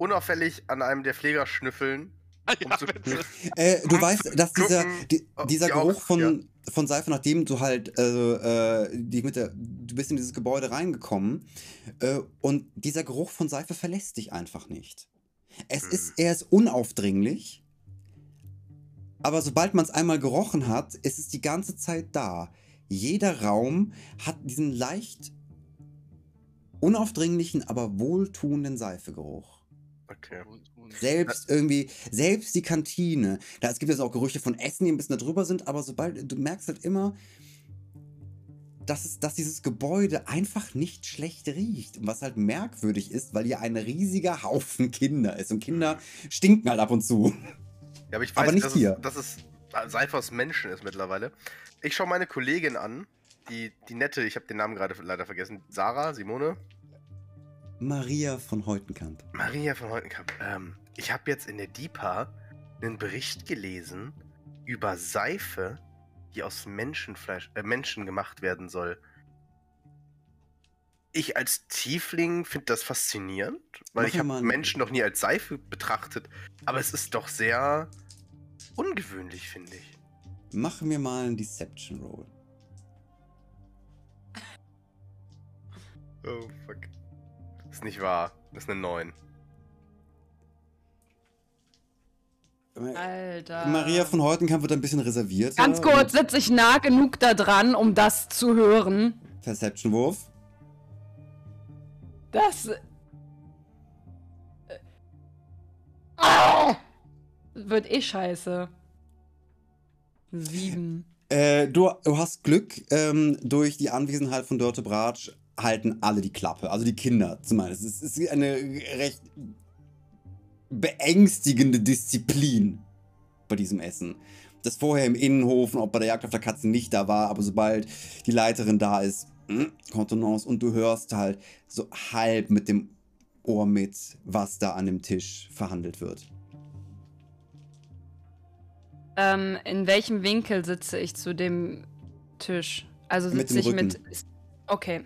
Speaker 5: unauffällig an einem der Pfleger schnüffeln? Um
Speaker 6: Ja,
Speaker 5: zu-.
Speaker 2: Äh, du weißt, dass dieser, die,
Speaker 5: ob
Speaker 2: dieser
Speaker 5: die auch-
Speaker 2: Geruch von,
Speaker 5: ja.
Speaker 2: von Seife, nachdem du halt, also, äh, die mit der, du bist in dieses Gebäude reingekommen äh, und dieser Geruch von Seife verlässt dich einfach nicht. Es
Speaker 5: Hm.
Speaker 2: ist, er ist unaufdringlich, aber sobald man es einmal gerochen hat, ist es die ganze Zeit da. Jeder Raum hat diesen leicht unaufdringlichen, aber wohltuenden Seifegeruch.
Speaker 5: Okay.
Speaker 2: Selbst irgendwie, selbst die Kantine. Da, es gibt jetzt auch Gerüchte von Essen, die ein bisschen da drüber sind, aber sobald, du merkst halt immer, dass, es, dass dieses Gebäude einfach nicht schlecht riecht. Und was halt merkwürdig ist, weil hier ein riesiger Haufen Kinder ist. Und Kinder stinken halt ab und zu.
Speaker 5: Ja, aber ich
Speaker 2: Aber
Speaker 5: weiß,
Speaker 2: nicht
Speaker 5: dass,
Speaker 2: hier.
Speaker 5: Es, dass es Seife aus Menschen ist mittlerweile. Ich schaue meine Kollegin an, die, die nette, ich habe den Namen gerade leider vergessen, Sarah, Simone,
Speaker 2: Maria von Heutenkamp.
Speaker 5: Maria von Heutenkamp. Ähm, ich habe jetzt in der DIPA einen Bericht gelesen über Seife, die aus Menschenfleisch, äh, Menschen gemacht werden soll. Ich als Tiefling finde das faszinierend, weil
Speaker 2: Mach
Speaker 5: ich habe Menschen noch nie als Seife betrachtet. Aber es ist doch sehr ungewöhnlich, finde ich.
Speaker 2: Mach mir mal einen Deception Roll.
Speaker 5: Oh, fuck. Ist nicht wahr. Das ist eine 9.
Speaker 4: Alter.
Speaker 2: Maria von Heutenkamp wird ein bisschen reserviert.
Speaker 4: Ganz kurz, sitze ich nah genug da dran, um das zu hören.
Speaker 2: Perception-Wurf.
Speaker 4: Das. Äh, Ah! Wird eh scheiße. Sieben.
Speaker 2: Äh, du, du hast Glück, ähm, durch die Anwesenheit von Dörte Bratsch halten alle die Klappe. Also die Kinder zumindest. Es ist eine recht beängstigende Disziplin bei diesem Essen. Das vorher im Innenhof und auch bei der Jagd auf der Katze nicht da war, aber sobald die Leiterin da ist, hm, Kontenance und du hörst halt so halb mit dem Ohr mit, was da an dem Tisch verhandelt wird.
Speaker 4: Ähm, in welchem Winkel sitze ich zu dem Tisch? Also sitze ich mit. Okay.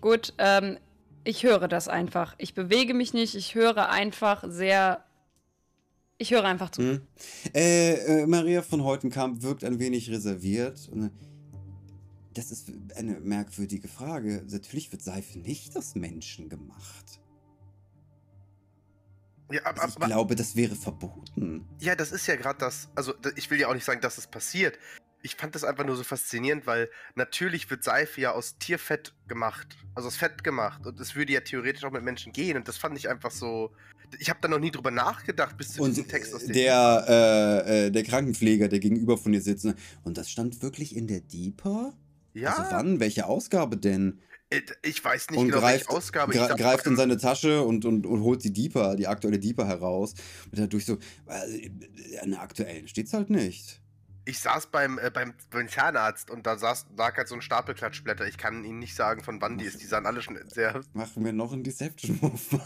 Speaker 4: Gut, ähm, ich höre das einfach. Ich bewege mich nicht, ich höre einfach sehr. Ich höre einfach zu.
Speaker 2: Hm. Äh, äh, Maria von Heutenkamp wirkt ein wenig reserviert. Äh, Das ist eine merkwürdige Frage. Natürlich wird Seife nicht aus Menschen gemacht.
Speaker 5: Ja, ab,
Speaker 2: Also ich
Speaker 5: ab,
Speaker 2: glaube, das wäre verboten.
Speaker 5: ja, das ist ja gerade das. Also, ich will ja auch nicht sagen, dass es passiert. Ich fand das einfach nur so faszinierend, weil natürlich wird Seife ja aus Tierfett gemacht. Also aus Fett gemacht. Und es würde ja theoretisch auch mit Menschen gehen. Und das fand ich einfach so. Ich habe da noch nie drüber nachgedacht, bis zu
Speaker 2: Und
Speaker 5: diesem Text aus dem.
Speaker 2: der, äh, äh, der Krankenpfleger, der gegenüber von dir sitzt. ne, Und das stand wirklich in der Deeper?
Speaker 5: Ja,
Speaker 2: Also wann? Welche Ausgabe denn?
Speaker 5: äh, ich weiß nicht
Speaker 2: und
Speaker 5: genau,
Speaker 2: greift,
Speaker 5: welche Ausgabe. ich
Speaker 2: gra
Speaker 5: glaub,
Speaker 2: greift in seine Tasche und, und, und holt die Deeper, die aktuelle Deeper heraus. Und dadurch so, äh, an der aktuellen steht's halt nicht.
Speaker 5: Ich saß beim, äh, beim, beim Zahnarzt und da saß, lag halt so ein Stapel Klatschblätter. Ich kann Ihnen nicht sagen, von wann die ist. Die sahen alle schon sehr.
Speaker 2: Machen wir noch einen Deception-Move, Mann.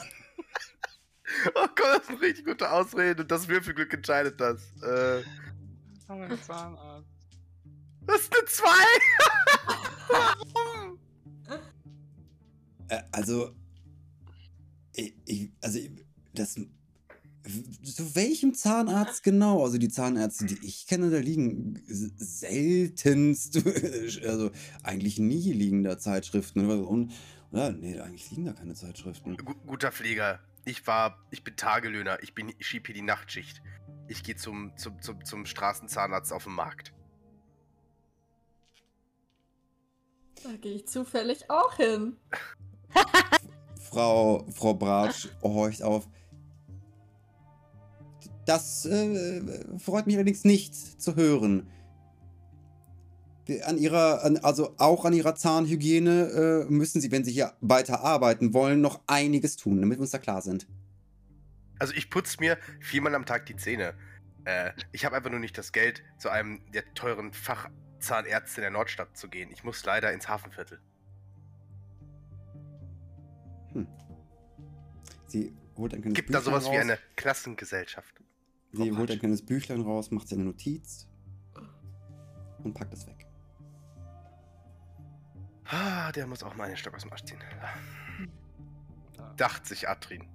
Speaker 5: Oh Gott, das ist eine richtig gute Ausrede und das Würfelglück entscheidet das. Äh, das ist eine 2! Warum?
Speaker 2: Äh, also, ich, ich, also, ich- das, zu welchem Zahnarzt genau? Also die Zahnärzte, die ich kenne, da liegen seltenst, also eigentlich nie liegen da Zeitschriften. Oder, und, oder? Nee, eigentlich liegen da keine Zeitschriften.
Speaker 5: Gu guter Pfleger. Ich war, ich bin Tagelöhner. Ich bin, ich schieb hier die Nachtschicht. Ich gehe zum, zum, zum, zum Straßenzahnarzt auf dem Markt.
Speaker 1: Da gehe ich zufällig auch hin.
Speaker 2: Frau, Frau Bratsch horcht auf. Das äh, freut mich allerdings nicht zu hören. An ihrer, also auch an ihrer Zahnhygiene äh, müssen Sie, wenn Sie hier weiter arbeiten wollen, noch einiges tun, damit wir uns da klar sind.
Speaker 5: Also ich putze mir viermal am Tag die Zähne. Äh, ich habe einfach nur nicht das Geld, zu einem der teuren Fachzahnärzte in der Nordstadt zu gehen. Ich muss leider ins Hafenviertel.
Speaker 2: Sie holt ein
Speaker 5: Gibt da sowas wie
Speaker 2: raus.
Speaker 5: eine Klassengesellschaft?
Speaker 2: Sie
Speaker 5: Frau
Speaker 2: holt ein kleines Büchlein raus, macht sich eine Notiz und packt es weg.
Speaker 5: Ah, der muss auch mal einen Stock aus dem Arsch ziehen. Dacht sich Adrin.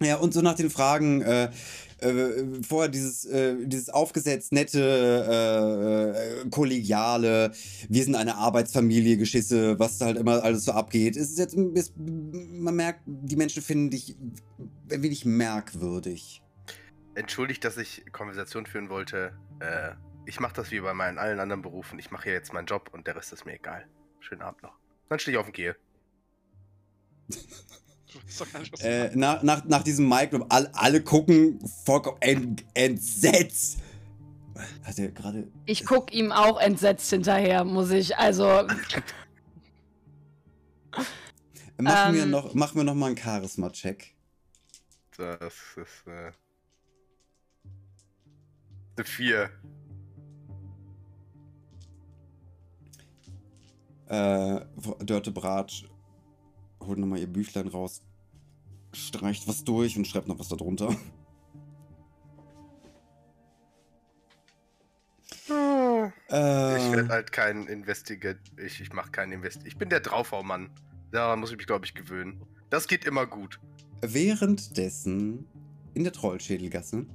Speaker 2: Ja, und so nach den Fragen, äh, äh, vorher dieses, äh, dieses aufgesetzt nette, äh, äh, kollegiale, wir sind eine Arbeitsfamilie, Geschisse, was da halt immer alles so abgeht. Es ist jetzt, es, man merkt, die Menschen finden dich ein wenig merkwürdig.
Speaker 5: Entschuldigt, dass ich Konversation führen wollte. Äh, ich mache das wie bei meinen allen anderen Berufen. Ich mache hier jetzt meinen Job und der Rest ist mir egal. Schönen Abend noch. Dann stehe ich auf und gehe.
Speaker 6: Du weißt doch gar nicht, was
Speaker 2: Äh, nach, nach, nach diesem Micro, alle, alle gucken vollkommen ent, entsetzt. Hat er gerade.
Speaker 4: Ich guck ihm auch entsetzt hinterher, muss ich. Also,
Speaker 2: Machen, wir
Speaker 4: Ähm.
Speaker 2: noch, machen wir noch mal einen Charisma-Check.
Speaker 5: Das ist äh, eine 4.
Speaker 2: Äh, Dörte Bratsch holt nochmal ihr Büchlein raus, streicht was durch und schreibt noch was darunter. Äh,
Speaker 5: Ich werde halt kein Investigate. Ich, ich mache keinen Invest. Ich bin der Draufhaumann. Daran muss ich mich, glaube ich, gewöhnen. Das geht immer gut.
Speaker 2: währenddessen in der Trollschädelgasse.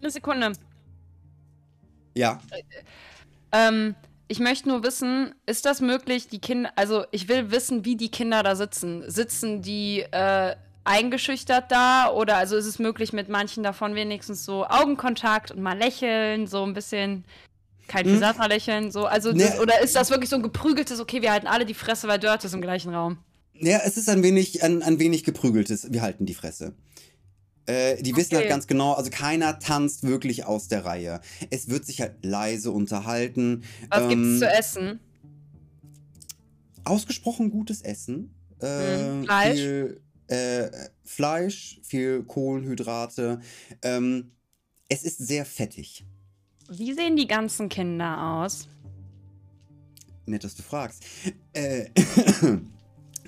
Speaker 4: eine Sekunde.
Speaker 2: Ja,
Speaker 4: Ähm, ich möchte nur wissen, ist das möglich, die Kinder, also ich will wissen, wie die Kinder da sitzen. Sitzen die äh, eingeschüchtert da oder also ist es möglich, mit manchen davon wenigstens so Augenkontakt und mal lächeln, so ein bisschen kein
Speaker 2: Hm.
Speaker 4: Pisatra lächeln, so, also das, oder ist das wirklich so ein geprügeltes, okay, wir halten alle die Fresse, weil Dirt ist im gleichen Raum.
Speaker 2: ja, es ist ein wenig, ein, ein wenig geprügeltes. Wir halten die Fresse. Äh, die wissen halt
Speaker 4: Okay.
Speaker 2: ganz genau, also keiner tanzt wirklich aus der Reihe. Es wird sich halt leise unterhalten.
Speaker 4: Was gibt's
Speaker 2: Ähm,
Speaker 4: zu essen?
Speaker 2: ausgesprochen gutes Essen. Äh,
Speaker 4: Mhm. Fleisch?
Speaker 2: Viel, äh, Fleisch, viel Kohlenhydrate. Ähm, es ist sehr fettig.
Speaker 4: Wie sehen die ganzen Kinder aus?
Speaker 2: Nett, dass du fragst. Äh,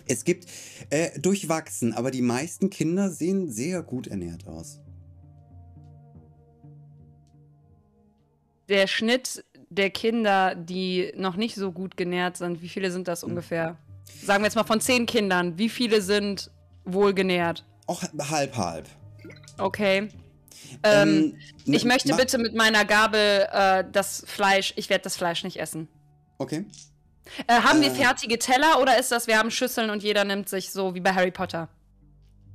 Speaker 2: es gibt äh, durchwachsen, aber die meisten Kinder sehen sehr gut ernährt aus.
Speaker 4: Der Schnitt der Kinder, die noch nicht so gut genährt sind, wie viele sind das
Speaker 2: Hm.
Speaker 4: ungefähr? Sagen wir jetzt mal von zehn Kindern, wie viele sind wohl genährt?
Speaker 2: Auch halb, halb.
Speaker 4: Okay. Ähm,
Speaker 2: ne-
Speaker 4: ich möchte bitte mit meiner Gabel äh, das Fleisch, ich werde das Fleisch nicht essen.
Speaker 2: Okay.
Speaker 4: Äh, haben wir
Speaker 2: Äh.
Speaker 4: fertige Teller oder ist das, wir haben Schüsseln und jeder nimmt sich so wie bei Harry Potter?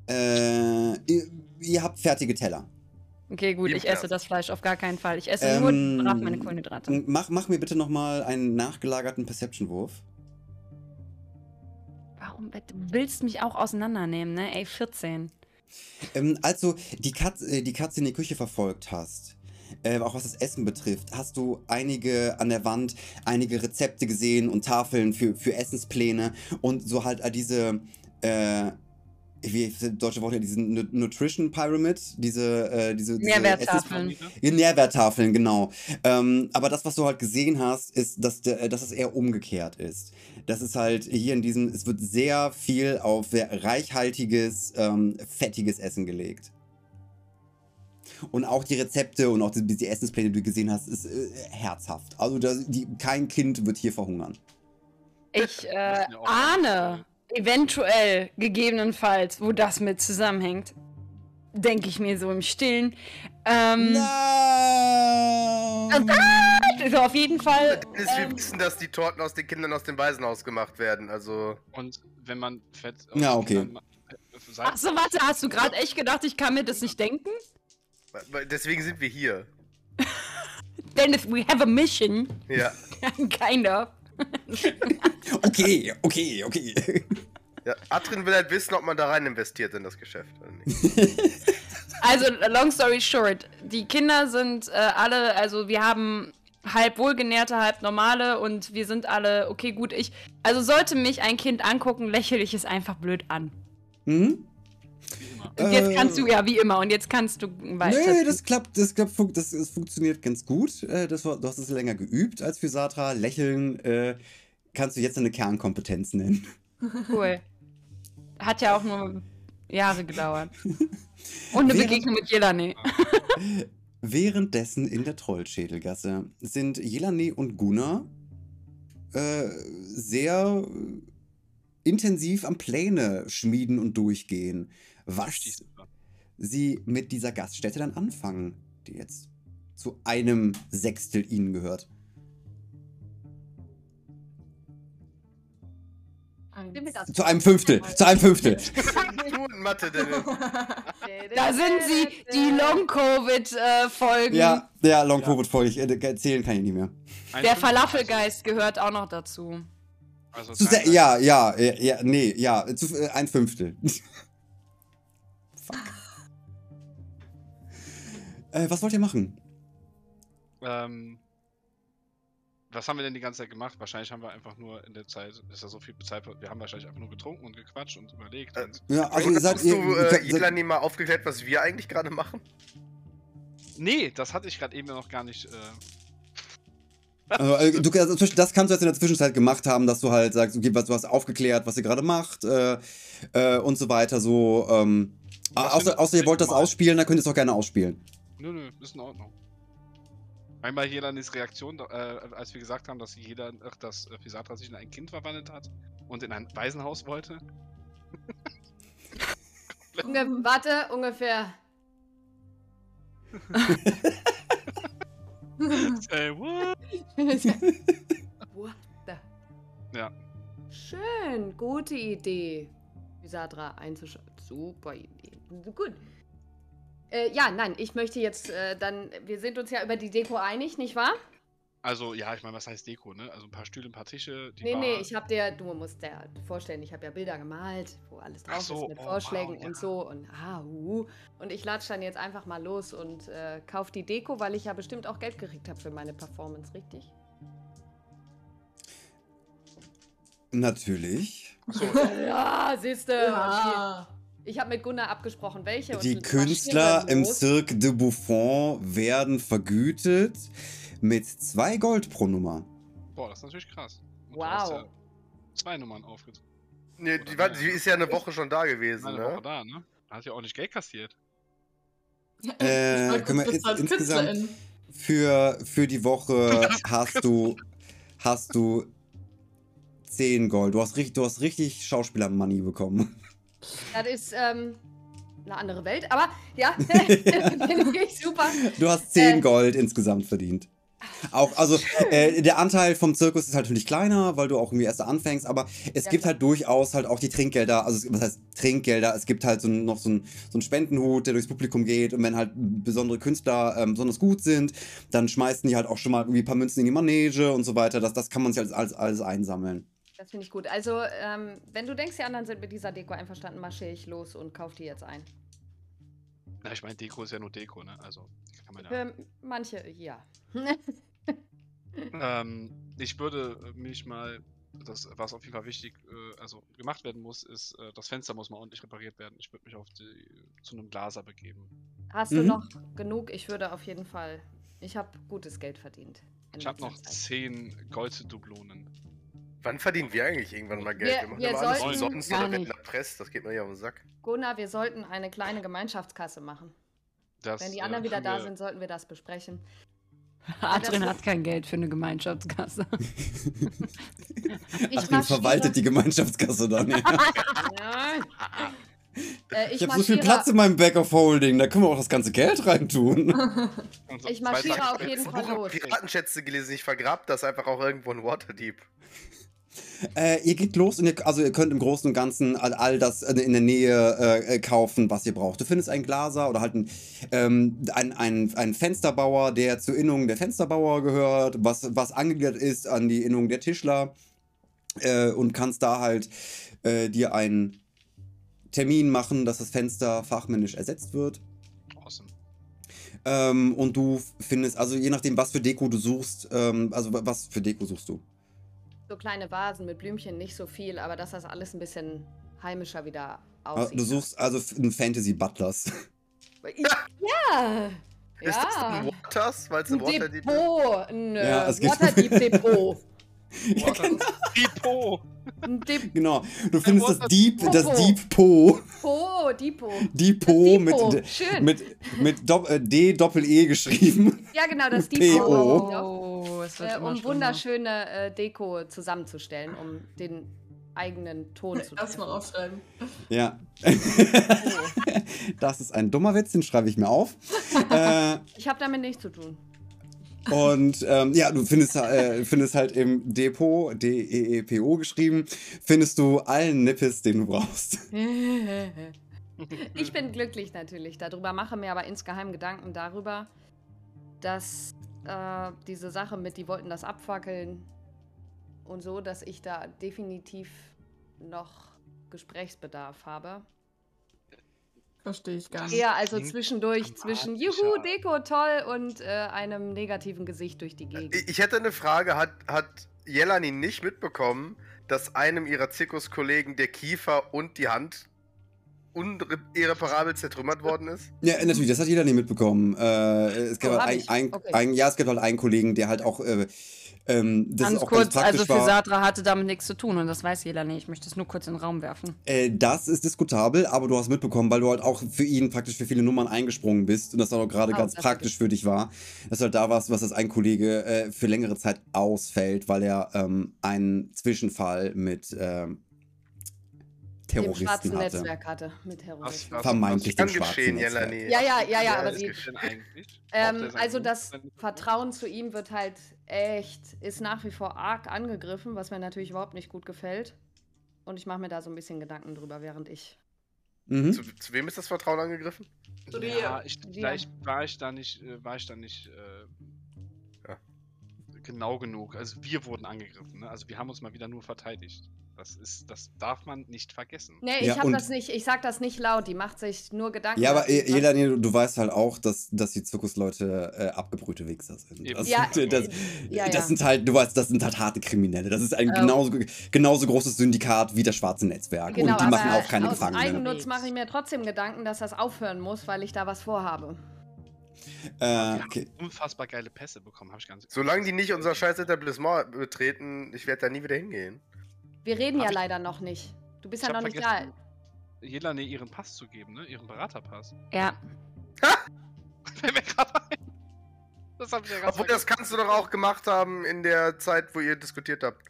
Speaker 2: Äh, ihr, ihr habt fertige Teller.
Speaker 4: Okay, gut, ich esse das Fleisch auf gar keinen Fall. Ich esse
Speaker 2: Ähm,
Speaker 4: nur brav meine Kohlenhydrate.
Speaker 2: Mach, mach mir bitte nochmal einen nachgelagerten Perception-Wurf.
Speaker 4: Warum du willst mich auch auseinandernehmen, ne? Ey, 14.
Speaker 2: Ähm, als du die Katze, äh, die Katze in die Küche verfolgt hast, äh, auch was das Essen betrifft, hast du einige an der Wand, einige Rezepte gesehen und Tafeln für, für Essenspläne und so halt all diese, äh, wie ist das deutsche Wort ja, diesen Nu- Nutrition Pyramid, diese, äh, diese, diese
Speaker 4: Nährwerttafeln.
Speaker 2: ja, Nährwerttafeln, genau. Ähm, aber das, was du halt gesehen hast, ist, dass, der, dass es eher umgekehrt ist. Das ist halt hier in diesem, es wird sehr viel auf sehr reichhaltiges, ähm, fettiges Essen gelegt. Und auch die Rezepte und auch die, die Essenspläne, die du gesehen hast, ist äh, herzhaft. Also das, die, kein Kind wird hier verhungern.
Speaker 4: Ich äh, ahne eventuell, gegebenenfalls, wo das mit zusammenhängt. Denke ich mir so im Stillen. Ähm,
Speaker 2: Nein!
Speaker 4: also auf jeden Fall.
Speaker 5: Dennis, wir wissen, dass die Torten aus den Kindern aus dem Waisenhaus gemacht werden. Also,
Speaker 6: Und wenn man Fett.
Speaker 2: Ja, okay.
Speaker 6: Kindern ma- äh,
Speaker 4: Ach so, warte, hast du gerade echt gedacht, ich kann mir das nicht denken?
Speaker 5: Deswegen sind wir hier.
Speaker 4: Dennis, we have a mission.
Speaker 5: Ja.
Speaker 4: kind of.
Speaker 2: Okay, okay, okay.
Speaker 5: ja. Atrin will halt wissen, ob man da rein investiert in das Geschäft. Oder nicht.
Speaker 4: Also, long story short, die Kinder sind äh, alle, also wir haben halb wohlgenährte, halb normale und wir sind alle, okay, gut, ich. Also sollte mich ein Kind angucken, lächle ich es einfach blöd an.
Speaker 2: Mhm.
Speaker 4: Und jetzt kannst du, ja, wie immer, und jetzt kannst du weiter.
Speaker 2: Nee, das klappt, das klappt, fun- das, das funktioniert ganz gut. Äh, Das du hast es länger geübt als für Satra. Lächeln äh, kannst du jetzt eine Kernkompetenz nennen.
Speaker 4: Cool. Hat ja auch nur Jahre gedauert. Und eine
Speaker 2: Während-
Speaker 4: Begegnung mit Jelane.
Speaker 2: Währenddessen in der Trollschädelgasse sind Jelane und Gunnar äh, sehr intensiv am Pläne schmieden und durchgehen. Was sie mit dieser Gaststätte dann anfangen, die jetzt zu einem Sechstel ihnen gehört. Zu einem Fünftel, zu einem Fünftel.
Speaker 5: Mathe.
Speaker 4: Da sind sie, die Long-Covid-Folgen.
Speaker 2: Ja, ja, Long Covid folge ich. Äh, Erzählen kann ich nicht mehr.
Speaker 4: Der Falafelgeist gehört auch noch dazu.
Speaker 6: Also,
Speaker 2: Zu sehr, ja, ja, ja, nee, ja, zu, äh, ein Fünftel. Fuck. Äh, was wollt ihr machen?
Speaker 6: Ähm, was haben wir denn die ganze Zeit gemacht? Wahrscheinlich haben wir einfach nur in der Zeit, ist ja so viel Zeit, wir haben wahrscheinlich einfach nur getrunken und gequatscht und überlegt.
Speaker 5: Äh,
Speaker 6: und
Speaker 2: Ja, also ihr
Speaker 5: Hast
Speaker 2: seid.
Speaker 5: du
Speaker 2: Ihr,
Speaker 5: äh,
Speaker 2: seid
Speaker 5: Ilani mal aufgeklärt, was wir eigentlich gerade machen?
Speaker 6: nee, das hatte ich gerade eben noch gar nicht. Äh,
Speaker 2: also, äh, du, also, das kannst du jetzt in der Zwischenzeit gemacht haben, dass du halt sagst, okay, was, du hast aufgeklärt, was ihr gerade macht äh, äh, und so weiter. So, ähm, außer, außer ihr wollt das ausspielen, dann könnt ihr es auch gerne ausspielen.
Speaker 6: nö, nö, ist in Ordnung. Einmal hier dann ist Reaktion, äh, als wir gesagt haben, dass jeder, ach, dass äh, Fisatra sich in ein Kind verwandelt hat und in ein Waisenhaus wollte.
Speaker 3: Unge warte, ungefähr.
Speaker 6: Ey, what?
Speaker 3: What the?
Speaker 6: Ja.
Speaker 3: Schön, gute Idee. Visadra einzuschalten. Super Idee. Gut. Äh, ja, nein, ich möchte jetzt äh, dann. Wir sind uns ja über die Deko einig, nicht wahr?
Speaker 6: Also, ja, ich meine, was heißt Deko, ne? Also ein paar Stühle, ein paar Tische. Die
Speaker 3: nee,
Speaker 6: Bar.
Speaker 3: nee, ich hab dir, du musst dir vorstellen, ich habe ja Bilder gemalt, wo alles drauf
Speaker 6: so,
Speaker 3: ist mit
Speaker 6: oh,
Speaker 3: Vorschlägen
Speaker 6: wow, ja.
Speaker 3: und so und ah, uh. Und ich latsch dann jetzt einfach mal los und äh, kauf die Deko, weil ich ja bestimmt auch Geld gekriegt habe für meine Performance, richtig?
Speaker 2: Natürlich.
Speaker 6: Achso,
Speaker 3: Ja, siehste.
Speaker 1: Ja.
Speaker 3: Ich habe mit Gunnar abgesprochen, welche. und
Speaker 2: Die Künstler im. Cirque de Buffon werden vergütet mit zwei Gold pro Nummer.
Speaker 6: boah, das ist natürlich krass. Und du
Speaker 3: Wow.
Speaker 6: hast ja zwei Nummern aufgezogen.
Speaker 5: Nee, die, war, die ist ja eine Woche schon da gewesen,
Speaker 6: Eine
Speaker 5: ne?
Speaker 6: Woche da, ne? Hat ja auch nicht Geld kassiert.
Speaker 2: Äh, können wir jetzt
Speaker 1: als
Speaker 2: insgesamt-. Für, für die Woche hast du, hast du 10 Gold. Du hast, richtig- du hast richtig Schauspieler-Money bekommen.
Speaker 3: Das ist ähm, eine andere Welt, aber ja, finde ich super.
Speaker 2: Du hast 10
Speaker 3: Äh.
Speaker 2: Gold insgesamt verdient. Auch, also, äh, der Anteil vom Zirkus ist halt natürlich kleiner, weil du auch irgendwie erst anfängst, aber es
Speaker 3: Ja,
Speaker 2: gibt halt durchaus halt auch die Trinkgelder, also es- was heißt Trinkgelder, es gibt halt so, ein- noch so, ein, so einen Spendenhut, der durchs Publikum geht und wenn halt besondere Künstler ähm, besonders gut sind, dann schmeißen die halt auch schon mal irgendwie ein paar Münzen in die Manege und so weiter, das, das kann man sich alles, alles, alles einsammeln.
Speaker 3: Das finde ich gut. Also, ähm, wenn du denkst, die anderen sind mit dieser Deko einverstanden, marschiere ich los und kauf die jetzt ein.
Speaker 6: Na, ich meine, Deko ist ja nur Deko, ne? Also, kann man ja.
Speaker 3: Für manche, ja.
Speaker 6: Ähm, ich würde mich mal, das, was auf jeden Fall wichtig, äh, also gemacht werden muss, ist, äh, das Fenster muss mal ordentlich repariert werden. Ich würde mich auf die, zu einem Glaser begeben.
Speaker 3: Hast du
Speaker 2: Mhm.
Speaker 3: noch genug? Ich würde auf jeden Fall. Ich habe gutes Geld verdient.
Speaker 6: Ich habe noch
Speaker 3: Zeit.
Speaker 6: 10 Golddublonen.
Speaker 5: Wann verdienen wir eigentlich irgendwann mal Geld?
Speaker 3: Wir-
Speaker 5: machen
Speaker 3: wir
Speaker 5: immer alles
Speaker 6: sollten
Speaker 5: umsonst
Speaker 4: gar
Speaker 5: oder werden
Speaker 4: nicht.
Speaker 5: erpresst. Das geht mir ja auf den Sack.
Speaker 3: Gunnar, wir sollten eine kleine Gemeinschaftskasse machen.
Speaker 6: Das,
Speaker 3: Wenn die
Speaker 6: äh,
Speaker 3: anderen wieder
Speaker 6: können
Speaker 3: da
Speaker 6: wir-
Speaker 3: sind, sollten wir das besprechen.
Speaker 4: Adrian hat kein Geld für eine Gemeinschaftskasse.
Speaker 3: Ich
Speaker 2: Achtung, verwaltet die Gemeinschaftskasse dann. Ja.
Speaker 3: Nein. Äh,
Speaker 2: Ich
Speaker 3: ich,
Speaker 2: habe so viel Platz in meinem Back of Holding, da können wir auch das ganze Geld reintun.
Speaker 3: Ich marschiere auf jeden Fall
Speaker 5: Ich habe
Speaker 3: los.
Speaker 5: Piratenschätze gelesen. Ich vergrab das einfach auch irgendwo in Waterdeep.
Speaker 2: Äh, ihr geht los und ihr, also ihr könnt im Großen und Ganzen all, all das in der Nähe äh, kaufen, was ihr braucht. Du findest einen Glaser oder halt einen, ähm, einen, einen, einen Fensterbauer, der zur Innung der Fensterbauer gehört, was, was angegliedert ist an die Innung der Tischler äh, und kannst da halt äh, dir einen Termin machen, dass das Fenster fachmännisch ersetzt wird.
Speaker 6: Awesome.
Speaker 2: Ähm, und du findest, also je nachdem, was für Deko du suchst, ähm, also wa- was für Deko suchst du?
Speaker 3: So kleine Vasen mit Blümchen, nicht so viel, aber dass das alles ein bisschen heimischer wieder
Speaker 2: Ah,
Speaker 3: aussieht.
Speaker 2: Du suchst also einen Fantasy Butlers.
Speaker 3: Ja!
Speaker 5: Ist das
Speaker 3: ja.
Speaker 5: ein Waters? Weil es
Speaker 3: Ein
Speaker 5: ein Waterdeep ist?
Speaker 3: Depot, ein
Speaker 2: Ja, es gibt-
Speaker 3: Waterdeep-Depot.
Speaker 6: Depot!
Speaker 3: Ein Depot,
Speaker 2: Genau. Du findest das Deep, das. Deep Po.
Speaker 3: Depot.
Speaker 2: Depot mit,
Speaker 3: Depot,
Speaker 2: d-
Speaker 3: schön.
Speaker 2: mit, mit Dopp- äh, D Doppel E geschrieben.
Speaker 3: Ja, genau, das
Speaker 2: PO.
Speaker 3: Depot.
Speaker 4: Oh, es wird
Speaker 3: Äh, um
Speaker 4: schlimmer.
Speaker 3: wunderschöne äh, Deko zusammenzustellen, um den eigenen Ton zu
Speaker 1: Erstmal aufschreiben.
Speaker 2: Ja. das ist ein dummer Witz, den schreibe ich mir auf. äh,
Speaker 3: Ich habe damit nichts zu tun.
Speaker 2: Und ähm, ja, du findest, äh, findest halt im Depot, D-E-E-P-O geschrieben, findest du allen Nippes, den du brauchst.
Speaker 3: Ich bin glücklich natürlich darüber, mache mir aber insgeheim Gedanken darüber, dass äh, diese Sache mit, die wollten das abfackeln und so, dass ich da definitiv noch Gesprächsbedarf habe.
Speaker 1: Verstehe ich gar nicht.
Speaker 3: Eher also zwischendurch zwischen. Juhu, Deko, toll und äh, einem negativen Gesicht durch die Gegend.
Speaker 5: Ich, hätte eine Frage. Hat, hat Jelani nicht mitbekommen, dass einem ihrer Zirkuskollegen der Kiefer und die Hand irreparabel zertrümmert worden ist?
Speaker 2: Ja, natürlich, das hat jeder nicht mitbekommen. Äh, es gab
Speaker 3: Oh,
Speaker 2: halt ein, ein,
Speaker 3: Okay.
Speaker 2: ein, ja, es gibt halt einen Kollegen, der halt auch, äh, ähm,
Speaker 4: Ganz kurz, also für. Sadra hatte damit nichts zu tun und das weiß jeder nicht. Ich möchte es nur kurz in den Raum werfen.
Speaker 2: Äh, das ist diskutabel, aber du hast mitbekommen, weil du halt auch für ihn praktisch für viele Nummern eingesprungen bist und das auch gerade
Speaker 3: Oh,
Speaker 2: ganz praktisch für dich war. Dass du halt da warst, was das ein Kollege äh, für längere Zeit ausfällt, weil er ähm, einen Zwischenfall mit ähm,
Speaker 3: Dem
Speaker 2: Terroristen
Speaker 3: schwarzen
Speaker 2: hatte.
Speaker 3: Netzwerk hatte mit Terroristen.
Speaker 6: was-
Speaker 2: Vermeintlich
Speaker 5: Kann
Speaker 2: dem schwarzen
Speaker 5: geschehen,
Speaker 2: Netzwerk.
Speaker 3: Ja, ja, ja, ja,
Speaker 5: Ja,
Speaker 3: aber
Speaker 6: Was eigentlich?
Speaker 3: Ähm, also das Vertrauen zu ihm wird halt echt, ist nach wie vor arg angegriffen, was mir natürlich überhaupt nicht gut gefällt. Und ich mache mir da so ein bisschen Gedanken drüber, während ich.
Speaker 2: Mhm.
Speaker 5: Zu, zu wem ist das Vertrauen angegriffen?
Speaker 1: Zu dir.
Speaker 6: Ja, ich, vielleicht war ich da nicht, war ich da nicht äh,
Speaker 5: Ja.
Speaker 6: Genau genug. Also wir wurden angegriffen, ne? Also wir haben uns mal wieder nur verteidigt. Das ist, das darf man nicht vergessen.
Speaker 3: Nee,
Speaker 2: Ja,
Speaker 3: ich habe
Speaker 2: und-
Speaker 3: das nicht, ich sag das nicht laut, die macht sich nur Gedanken.
Speaker 2: Ja, aber äh, Jelani, du, du weißt halt auch, dass, dass die Zirkusleute äh, abgebrühte Wichser sind. Also,
Speaker 3: Ja,
Speaker 2: das,
Speaker 3: ja,
Speaker 2: das
Speaker 3: ja.
Speaker 2: sind halt, du weißt, das sind halt harte Kriminelle. Das ist ein
Speaker 3: Ähm.
Speaker 2: genauso, genauso großes Syndikat wie das schwarze Netzwerk.
Speaker 3: Genau,
Speaker 2: und die machen auch keine
Speaker 3: aus
Speaker 2: Gefangenen.
Speaker 3: Eigennutz mache ich mir trotzdem Gedanken, dass das aufhören muss, weil ich da was vorhabe.
Speaker 2: Äh, okay.
Speaker 6: haben unfassbar geile Pässe bekommen, habe ich ganz.
Speaker 5: Solange die nicht unser scheiß Etablissement betreten, ich werde da nie wieder hingehen.
Speaker 3: Wir reden
Speaker 6: Hab
Speaker 3: ja leider noch nicht. Du bist ja noch
Speaker 6: hab
Speaker 3: nicht
Speaker 6: vergessen,
Speaker 3: da.
Speaker 6: Jelane ihren Pass zu geben, ne? Ihren Beraterpass.
Speaker 4: Ja.
Speaker 6: Fällt mir gerade ein. Das habe ich ja
Speaker 5: Obwohl, das kannst du doch auch gemacht haben in der Zeit, wo ihr diskutiert habt.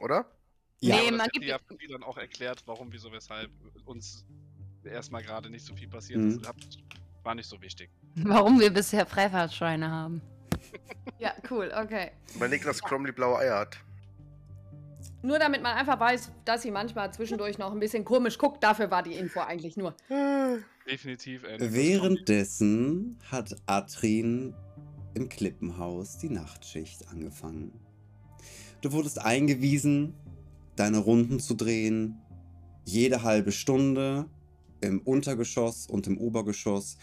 Speaker 5: Oder?
Speaker 2: Ja,
Speaker 4: Nee,
Speaker 6: aber
Speaker 4: man gibt-
Speaker 6: ja dann auch erklärt, warum, wieso, weshalb uns erstmal gerade nicht so viel passiert
Speaker 2: Mhm.
Speaker 6: ist. Hab- War nicht so wichtig.
Speaker 4: Warum wir bisher Freifahrtscheine haben.
Speaker 3: Ja, cool, okay.
Speaker 5: Weil Niklas Cromley blaue Eier hat.
Speaker 3: Nur damit man einfach weiß, dass sie manchmal zwischendurch noch ein bisschen komisch guckt, dafür war die Info eigentlich nur.
Speaker 6: Definitiv. Äh,
Speaker 2: Währenddessen hat Atrin im Klippenhaus die Nachtschicht angefangen. Du wurdest eingewiesen, deine Runden zu drehen, jede halbe Stunde im Untergeschoss und im Obergeschoss,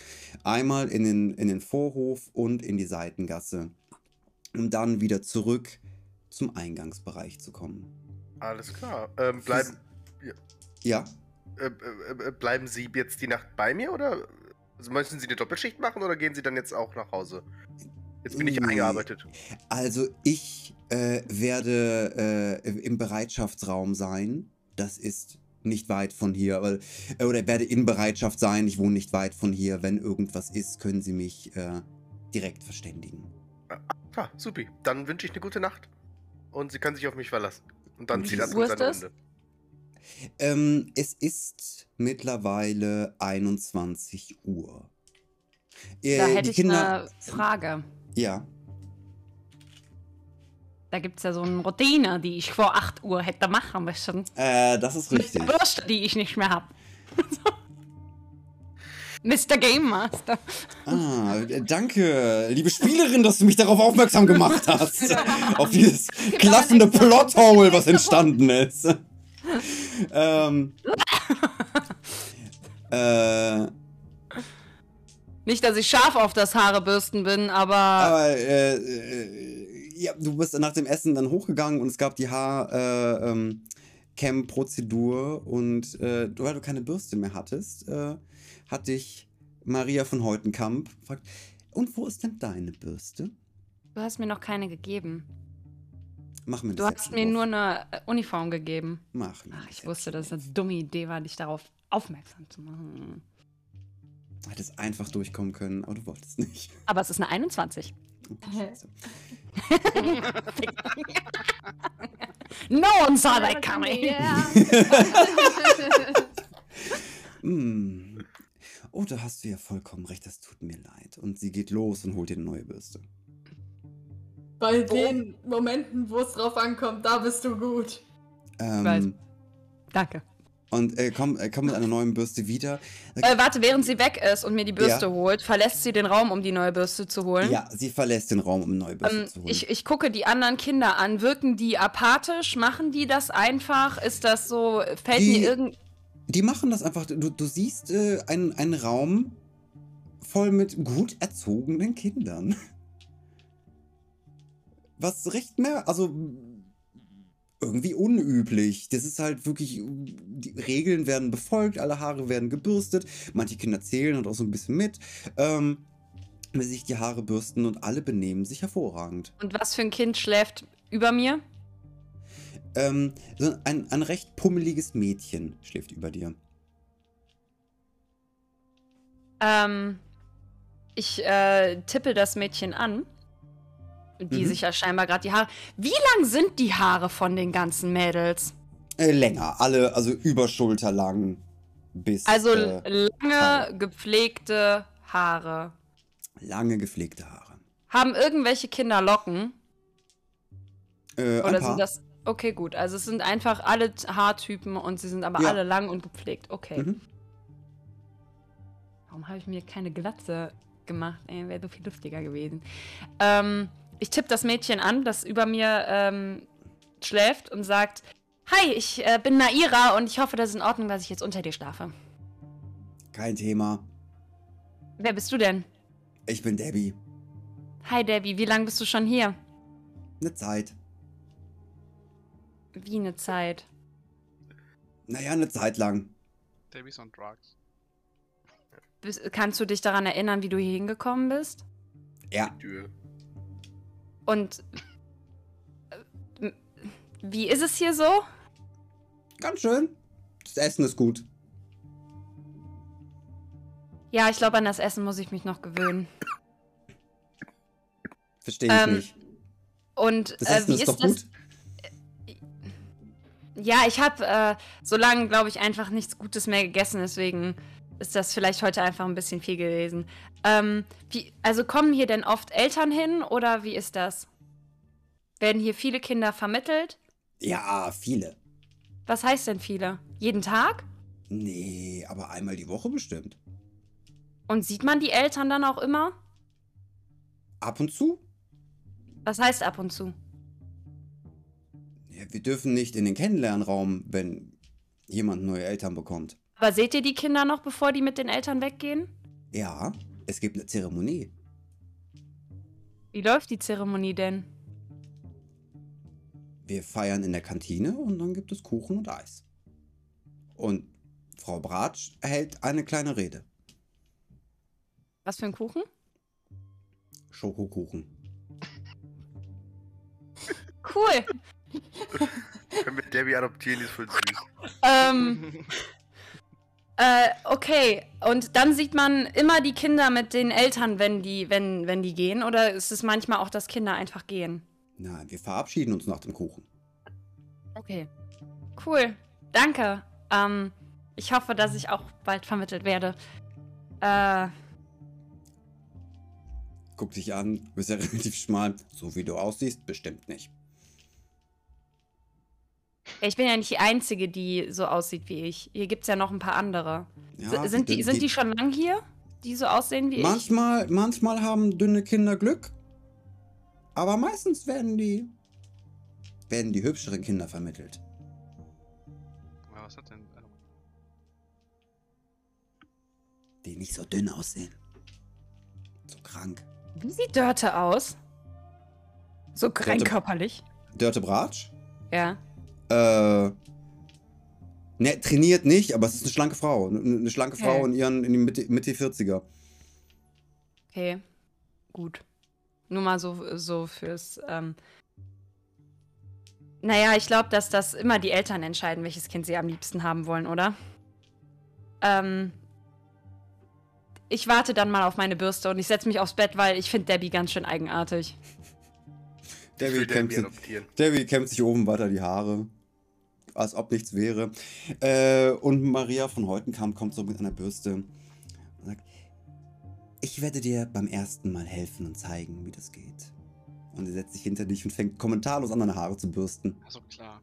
Speaker 2: einmal in den, in den Vorhof und in die Seitengasse, um dann wieder zurück zum Eingangsbereich zu kommen.
Speaker 5: Alles klar. Ähm, bleiben,
Speaker 2: Ja,
Speaker 5: äh, äh, äh, bleiben Sie jetzt die Nacht bei mir oder also möchten Sie eine Doppelschicht machen oder gehen Sie dann jetzt auch nach Hause? Jetzt bin ich
Speaker 2: Nee.
Speaker 5: eingearbeitet.
Speaker 2: also ich äh, werde äh, im Bereitschaftsraum sein. Das ist nicht weit von hier, weil, äh, oder werde in Bereitschaft sein. Ich wohne nicht weit von hier. Wenn irgendwas ist, können Sie mich äh, direkt verständigen.
Speaker 5: Ah, supi. Dann wünsche ich eine gute Nacht. Und Sie können sich auf mich verlassen. Und dann zieht das seine? Runde.
Speaker 2: Ähm, es ist mittlerweile 21 Uhr. Äh,
Speaker 4: Da
Speaker 2: die
Speaker 4: hätte ich
Speaker 2: Kinder,
Speaker 4: eine Frage.
Speaker 2: Ja.
Speaker 4: Da gibt es ja so eine Routine, die ich vor 8 Uhr hätte machen müssen.
Speaker 2: Äh, das ist
Speaker 4: Mit
Speaker 2: richtig.
Speaker 4: der Bürste, die ich nicht mehr habe. Mr. Game Master.
Speaker 2: Ah, danke, liebe Spielerin, dass du mich darauf aufmerksam gemacht hast. Auf dieses klaffende Plothole, was entstanden ist. ähm. Äh,
Speaker 4: Nicht, dass ich scharf auf das Haarebürsten bin, aber
Speaker 2: aber äh, äh, ja, du bist nach dem Essen dann hochgegangen und es gab die Haar äh, ähm, und äh, weil du keine Bürste mehr hattest, äh, hat dich Maria von Heutenkamp gefragt, und wo ist denn deine Bürste?
Speaker 4: du hast mir noch keine gegeben.
Speaker 2: Mach mir
Speaker 4: Du hast mir
Speaker 2: auf.
Speaker 4: nur eine äh, Uniform gegeben.
Speaker 2: Mach mir
Speaker 4: Ach,
Speaker 2: das
Speaker 4: ich wusste, dass es eine dumme Idee war, dich darauf aufmerksam zu machen.
Speaker 2: Hättest einfach durchkommen können, aber du wolltest nicht.
Speaker 4: Aber es ist eine 21.
Speaker 2: Okay.
Speaker 4: No one saw that coming.
Speaker 3: Ja.
Speaker 2: Hm. Oh, da hast du ja vollkommen recht, das tut mir leid. Und sie geht los und holt dir eine neue Bürste.
Speaker 1: Bei den Momenten, wo es drauf ankommt, da bist du gut.
Speaker 2: Ähm,
Speaker 4: weiß. Danke.
Speaker 2: Und äh, komm, äh, komm mit einer neuen Bürste wieder.
Speaker 4: Äh, warte, während sie weg ist und mir die Bürste
Speaker 2: Ja.
Speaker 4: holt, verlässt sie den Raum, um die neue Bürste zu holen.
Speaker 2: Ja, sie verlässt den Raum, um eine neue Bürste
Speaker 4: Ähm,
Speaker 2: zu holen.
Speaker 4: ich, ich gucke die anderen Kinder an. Wirken die apathisch? Machen die das einfach? Ist das so? Fällt
Speaker 2: Die-
Speaker 4: mir irgend.
Speaker 2: Die machen das einfach. Du, du siehst äh, einen, einen Raum voll mit gut erzogenen Kindern. Was recht mehr, also irgendwie unüblich. Das ist halt wirklich, die Regeln werden befolgt, alle Haare werden gebürstet, manche Kinder zählen und auch so ein bisschen mit. Ähm, wenn sich die Haare bürsten und alle benehmen sich hervorragend.
Speaker 4: Und was für ein Kind schläft über mir?
Speaker 2: Ähm, so ein, ein recht pummeliges Mädchen schläft über dir.
Speaker 4: Ähm, ich äh, tippe das Mädchen an. Die
Speaker 2: Mhm.
Speaker 4: sich ja scheinbar gerade die Haare. Wie lang sind die Haare von den ganzen Mädels?
Speaker 2: Äh, länger, alle, also überschulterlang bis
Speaker 4: Also
Speaker 2: äh,
Speaker 4: lange,
Speaker 2: Haare.
Speaker 4: gepflegte Haare.
Speaker 2: lange gepflegte Haare.
Speaker 4: Haben irgendwelche Kinder Locken?
Speaker 2: Äh,
Speaker 4: Oder sind das. Okay, gut. Also es sind einfach alle Haartypen und sie sind aber
Speaker 2: Ja.
Speaker 4: alle lang und gepflegt. Okay.
Speaker 2: Mhm.
Speaker 4: Warum habe ich mir keine Glatze gemacht? Ey, wäre so viel lustiger gewesen. Ähm, ich tippe das Mädchen an, das über mir ähm, schläft und sagt: Hi, ich äh, bin Naira und ich hoffe, das ist in Ordnung, dass ich jetzt unter dir schlafe.
Speaker 2: Kein Thema.
Speaker 4: Wer bist du denn?
Speaker 2: Ich bin Debbie.
Speaker 4: Hi, Debbie, wie lange bist du schon hier?
Speaker 2: Eine Zeit.
Speaker 4: Wie eine Zeit.
Speaker 2: Naja, eine Zeit lang.
Speaker 6: Debbie's on drugs.
Speaker 4: Bist, kannst du dich daran erinnern, wie du hier hingekommen bist?
Speaker 2: Ja.
Speaker 5: Tür.
Speaker 4: Und äh, wie ist es hier so?
Speaker 2: Ganz schön. Das Essen ist gut.
Speaker 4: Ja, ich glaube, an das Essen muss ich mich noch gewöhnen.
Speaker 2: Verstehe ich
Speaker 4: Ähm,
Speaker 2: nicht.
Speaker 4: Und
Speaker 2: Das
Speaker 4: äh,
Speaker 2: Essen
Speaker 4: wie
Speaker 2: ist
Speaker 4: ist, das?
Speaker 2: gut.
Speaker 4: Ja, ich habe äh, so lange, glaube ich, einfach nichts Gutes mehr gegessen, deswegen ist das vielleicht heute einfach ein bisschen viel gewesen. Ähm, wie, also kommen hier denn oft Eltern hin oder wie ist das? Werden hier viele Kinder vermittelt?
Speaker 2: Ja, viele.
Speaker 4: Was heißt denn viele? Jeden Tag?
Speaker 2: Nee, aber einmal die Woche bestimmt.
Speaker 4: Und sieht man die Eltern dann auch immer?
Speaker 2: Ab und zu?
Speaker 4: Was heißt ab und zu?
Speaker 2: Ja, wir dürfen nicht in den Kennenlernraum, wenn jemand neue Eltern bekommt.
Speaker 4: Aber seht ihr die Kinder noch, bevor die mit den Eltern weggehen?
Speaker 2: Ja, es gibt eine Zeremonie.
Speaker 4: Wie läuft die Zeremonie denn?
Speaker 2: Wir feiern in der Kantine und dann gibt es Kuchen und Eis. Und Frau Bratsch erhält eine kleine Rede.
Speaker 4: Was für ein Kuchen?
Speaker 2: Schokokuchen.
Speaker 4: Cool.
Speaker 5: Können wir Debbie adoptieren, die ist voll süß.
Speaker 4: ähm, äh, okay. Und dann sieht man immer die Kinder mit den Eltern, wenn die, wenn, wenn die gehen? Oder ist es manchmal auch, dass Kinder einfach gehen?
Speaker 2: Nein, wir verabschieden uns nach dem Kuchen.
Speaker 4: Okay. Cool. Danke. Ähm, ich hoffe, dass ich auch bald vermittelt werde. Äh,
Speaker 2: Guck dich an, du bist ja relativ schmal. So wie du aussiehst, bestimmt nicht.
Speaker 4: Ich bin ja nicht die Einzige, die so aussieht wie ich. Hier gibt es ja noch ein paar andere.
Speaker 2: Ja,
Speaker 4: sind, die, sind die schon lang hier? Die so aussehen wie ich?
Speaker 2: Manchmal, manchmal haben dünne Kinder Glück. Aber meistens werden die. werden die hübscheren Kinder vermittelt.
Speaker 6: Ja, was hat denn.
Speaker 2: Die nicht so dünn aussehen. So krank.
Speaker 4: Wie sieht Dörte aus? So rein
Speaker 2: Dörte-
Speaker 4: körperlich.
Speaker 2: Dörte Bratsch?
Speaker 4: Ja.
Speaker 2: Äh. Ne, trainiert nicht, aber es ist eine schlanke Frau. Eine, eine schlanke
Speaker 4: Okay.
Speaker 2: Frau in ihren in die Mitte, Mitte 40er.
Speaker 4: Okay. Gut. Nur mal so, so fürs. Ähm naja, ich glaube, dass das immer die Eltern entscheiden, welches Kind sie am liebsten haben wollen, oder? Ähm. Ich warte dann mal auf meine Bürste und ich setze mich aufs Bett, weil ich finde Debbie ganz schön eigenartig.
Speaker 2: Kämmt, sich. Debbie kämmt sich oben weiter die Haare. Als ob nichts wäre. Äh, und Maria von Heutenkamp kommt so mit einer Bürste und sagt: Ich werde dir beim ersten Mal helfen und zeigen, wie das geht. Und sie setzt sich hinter dich und fängt kommentarlos an, deine Haare zu bürsten.
Speaker 6: Also klar.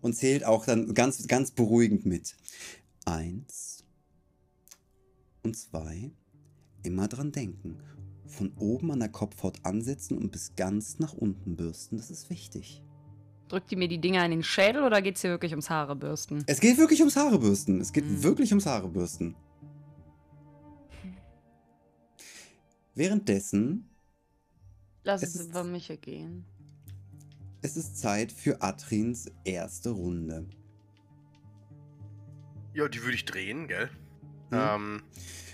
Speaker 2: Und zählt auch dann ganz, ganz beruhigend mit. Eins und zwei. Immer dran denken. Von oben an der Kopfhaut ansetzen und bis ganz nach unten bürsten. Das ist wichtig.
Speaker 4: Drückt die mir die Dinger in den Schädel oder geht's hier wirklich ums Haarebürsten?
Speaker 2: Es geht wirklich ums Haarebürsten. Es geht
Speaker 4: Mhm.
Speaker 2: wirklich ums Haarebürsten. Währenddessen
Speaker 4: Lass
Speaker 2: Es
Speaker 4: es
Speaker 2: ist-
Speaker 4: über mich gehen.
Speaker 2: es ist Zeit für Atrins erste Runde.
Speaker 5: Ja, die würde ich drehen, gell?
Speaker 2: Mhm.
Speaker 5: Ähm,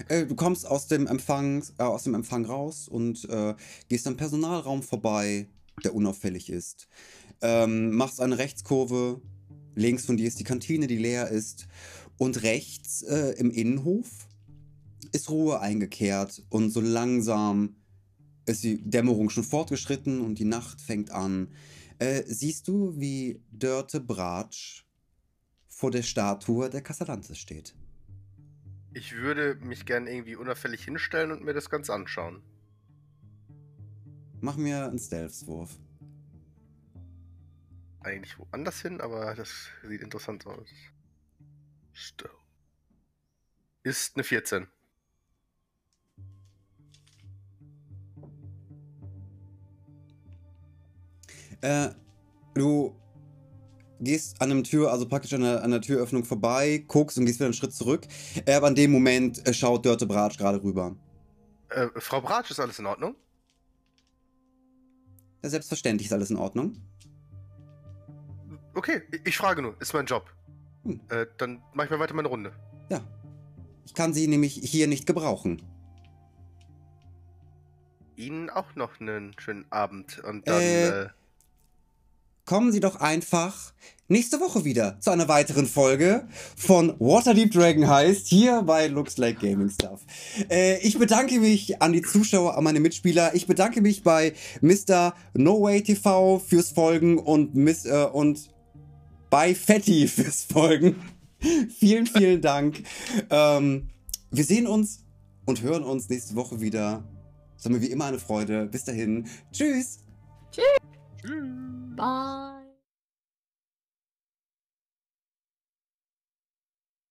Speaker 2: Äh, du kommst aus dem Empfang, äh, aus dem Empfang raus und äh, gehst am Personalraum vorbei, der unauffällig ist. Ähm, machst eine Rechtskurve. Links von dir ist die Kantine, die leer ist. Und rechts äh, im Innenhof ist Ruhe eingekehrt. Und so langsam ist die Dämmerung schon fortgeschritten und die Nacht fängt an. Äh, siehst du, wie Dörte Bratsch vor der Statue der Casalantes steht?
Speaker 5: ich würde mich gern irgendwie unauffällig hinstellen und mir das Ganze anschauen.
Speaker 2: Mach mir einen Stealth-Wurf.
Speaker 5: Eigentlich woanders hin, aber das sieht interessant aus. Still. Ist eine 14.
Speaker 2: Äh, du gehst an einem Tür, also praktisch an der, an der Türöffnung vorbei, guckst und gehst wieder einen Schritt zurück. Äh, aber in dem Moment äh, schaut Dörte Bratsch gerade rüber.
Speaker 5: Äh, Frau Bratsch, ist alles in Ordnung?
Speaker 2: Ja, selbstverständlich ist alles in Ordnung.
Speaker 5: Okay, ich, frage nur, ist mein Job.
Speaker 2: Hm.
Speaker 5: Äh, dann mach ich mal weiter meine Runde.
Speaker 2: Ja. Ich kann sie nämlich hier nicht gebrauchen.
Speaker 5: Ihnen auch noch einen schönen Abend und dann.
Speaker 2: Äh,
Speaker 5: Äh,
Speaker 2: Kommen Sie doch einfach nächste Woche wieder zu einer weiteren Folge von Waterdeep Dragon heißt, hier bei Looks Like Gaming Stuff. Äh, ich bedanke mich an die Zuschauer, an meine Mitspieler. Ich bedanke mich bei Mr. No Way TV fürs Folgen und, Miss, äh, und bei Fatty fürs Folgen. vielen, vielen Dank. Ähm, wir sehen uns und hören uns nächste Woche wieder. Es war mir wie immer eine Freude. Bis dahin. Tschüss.
Speaker 6: Tschüss.
Speaker 1: バイ。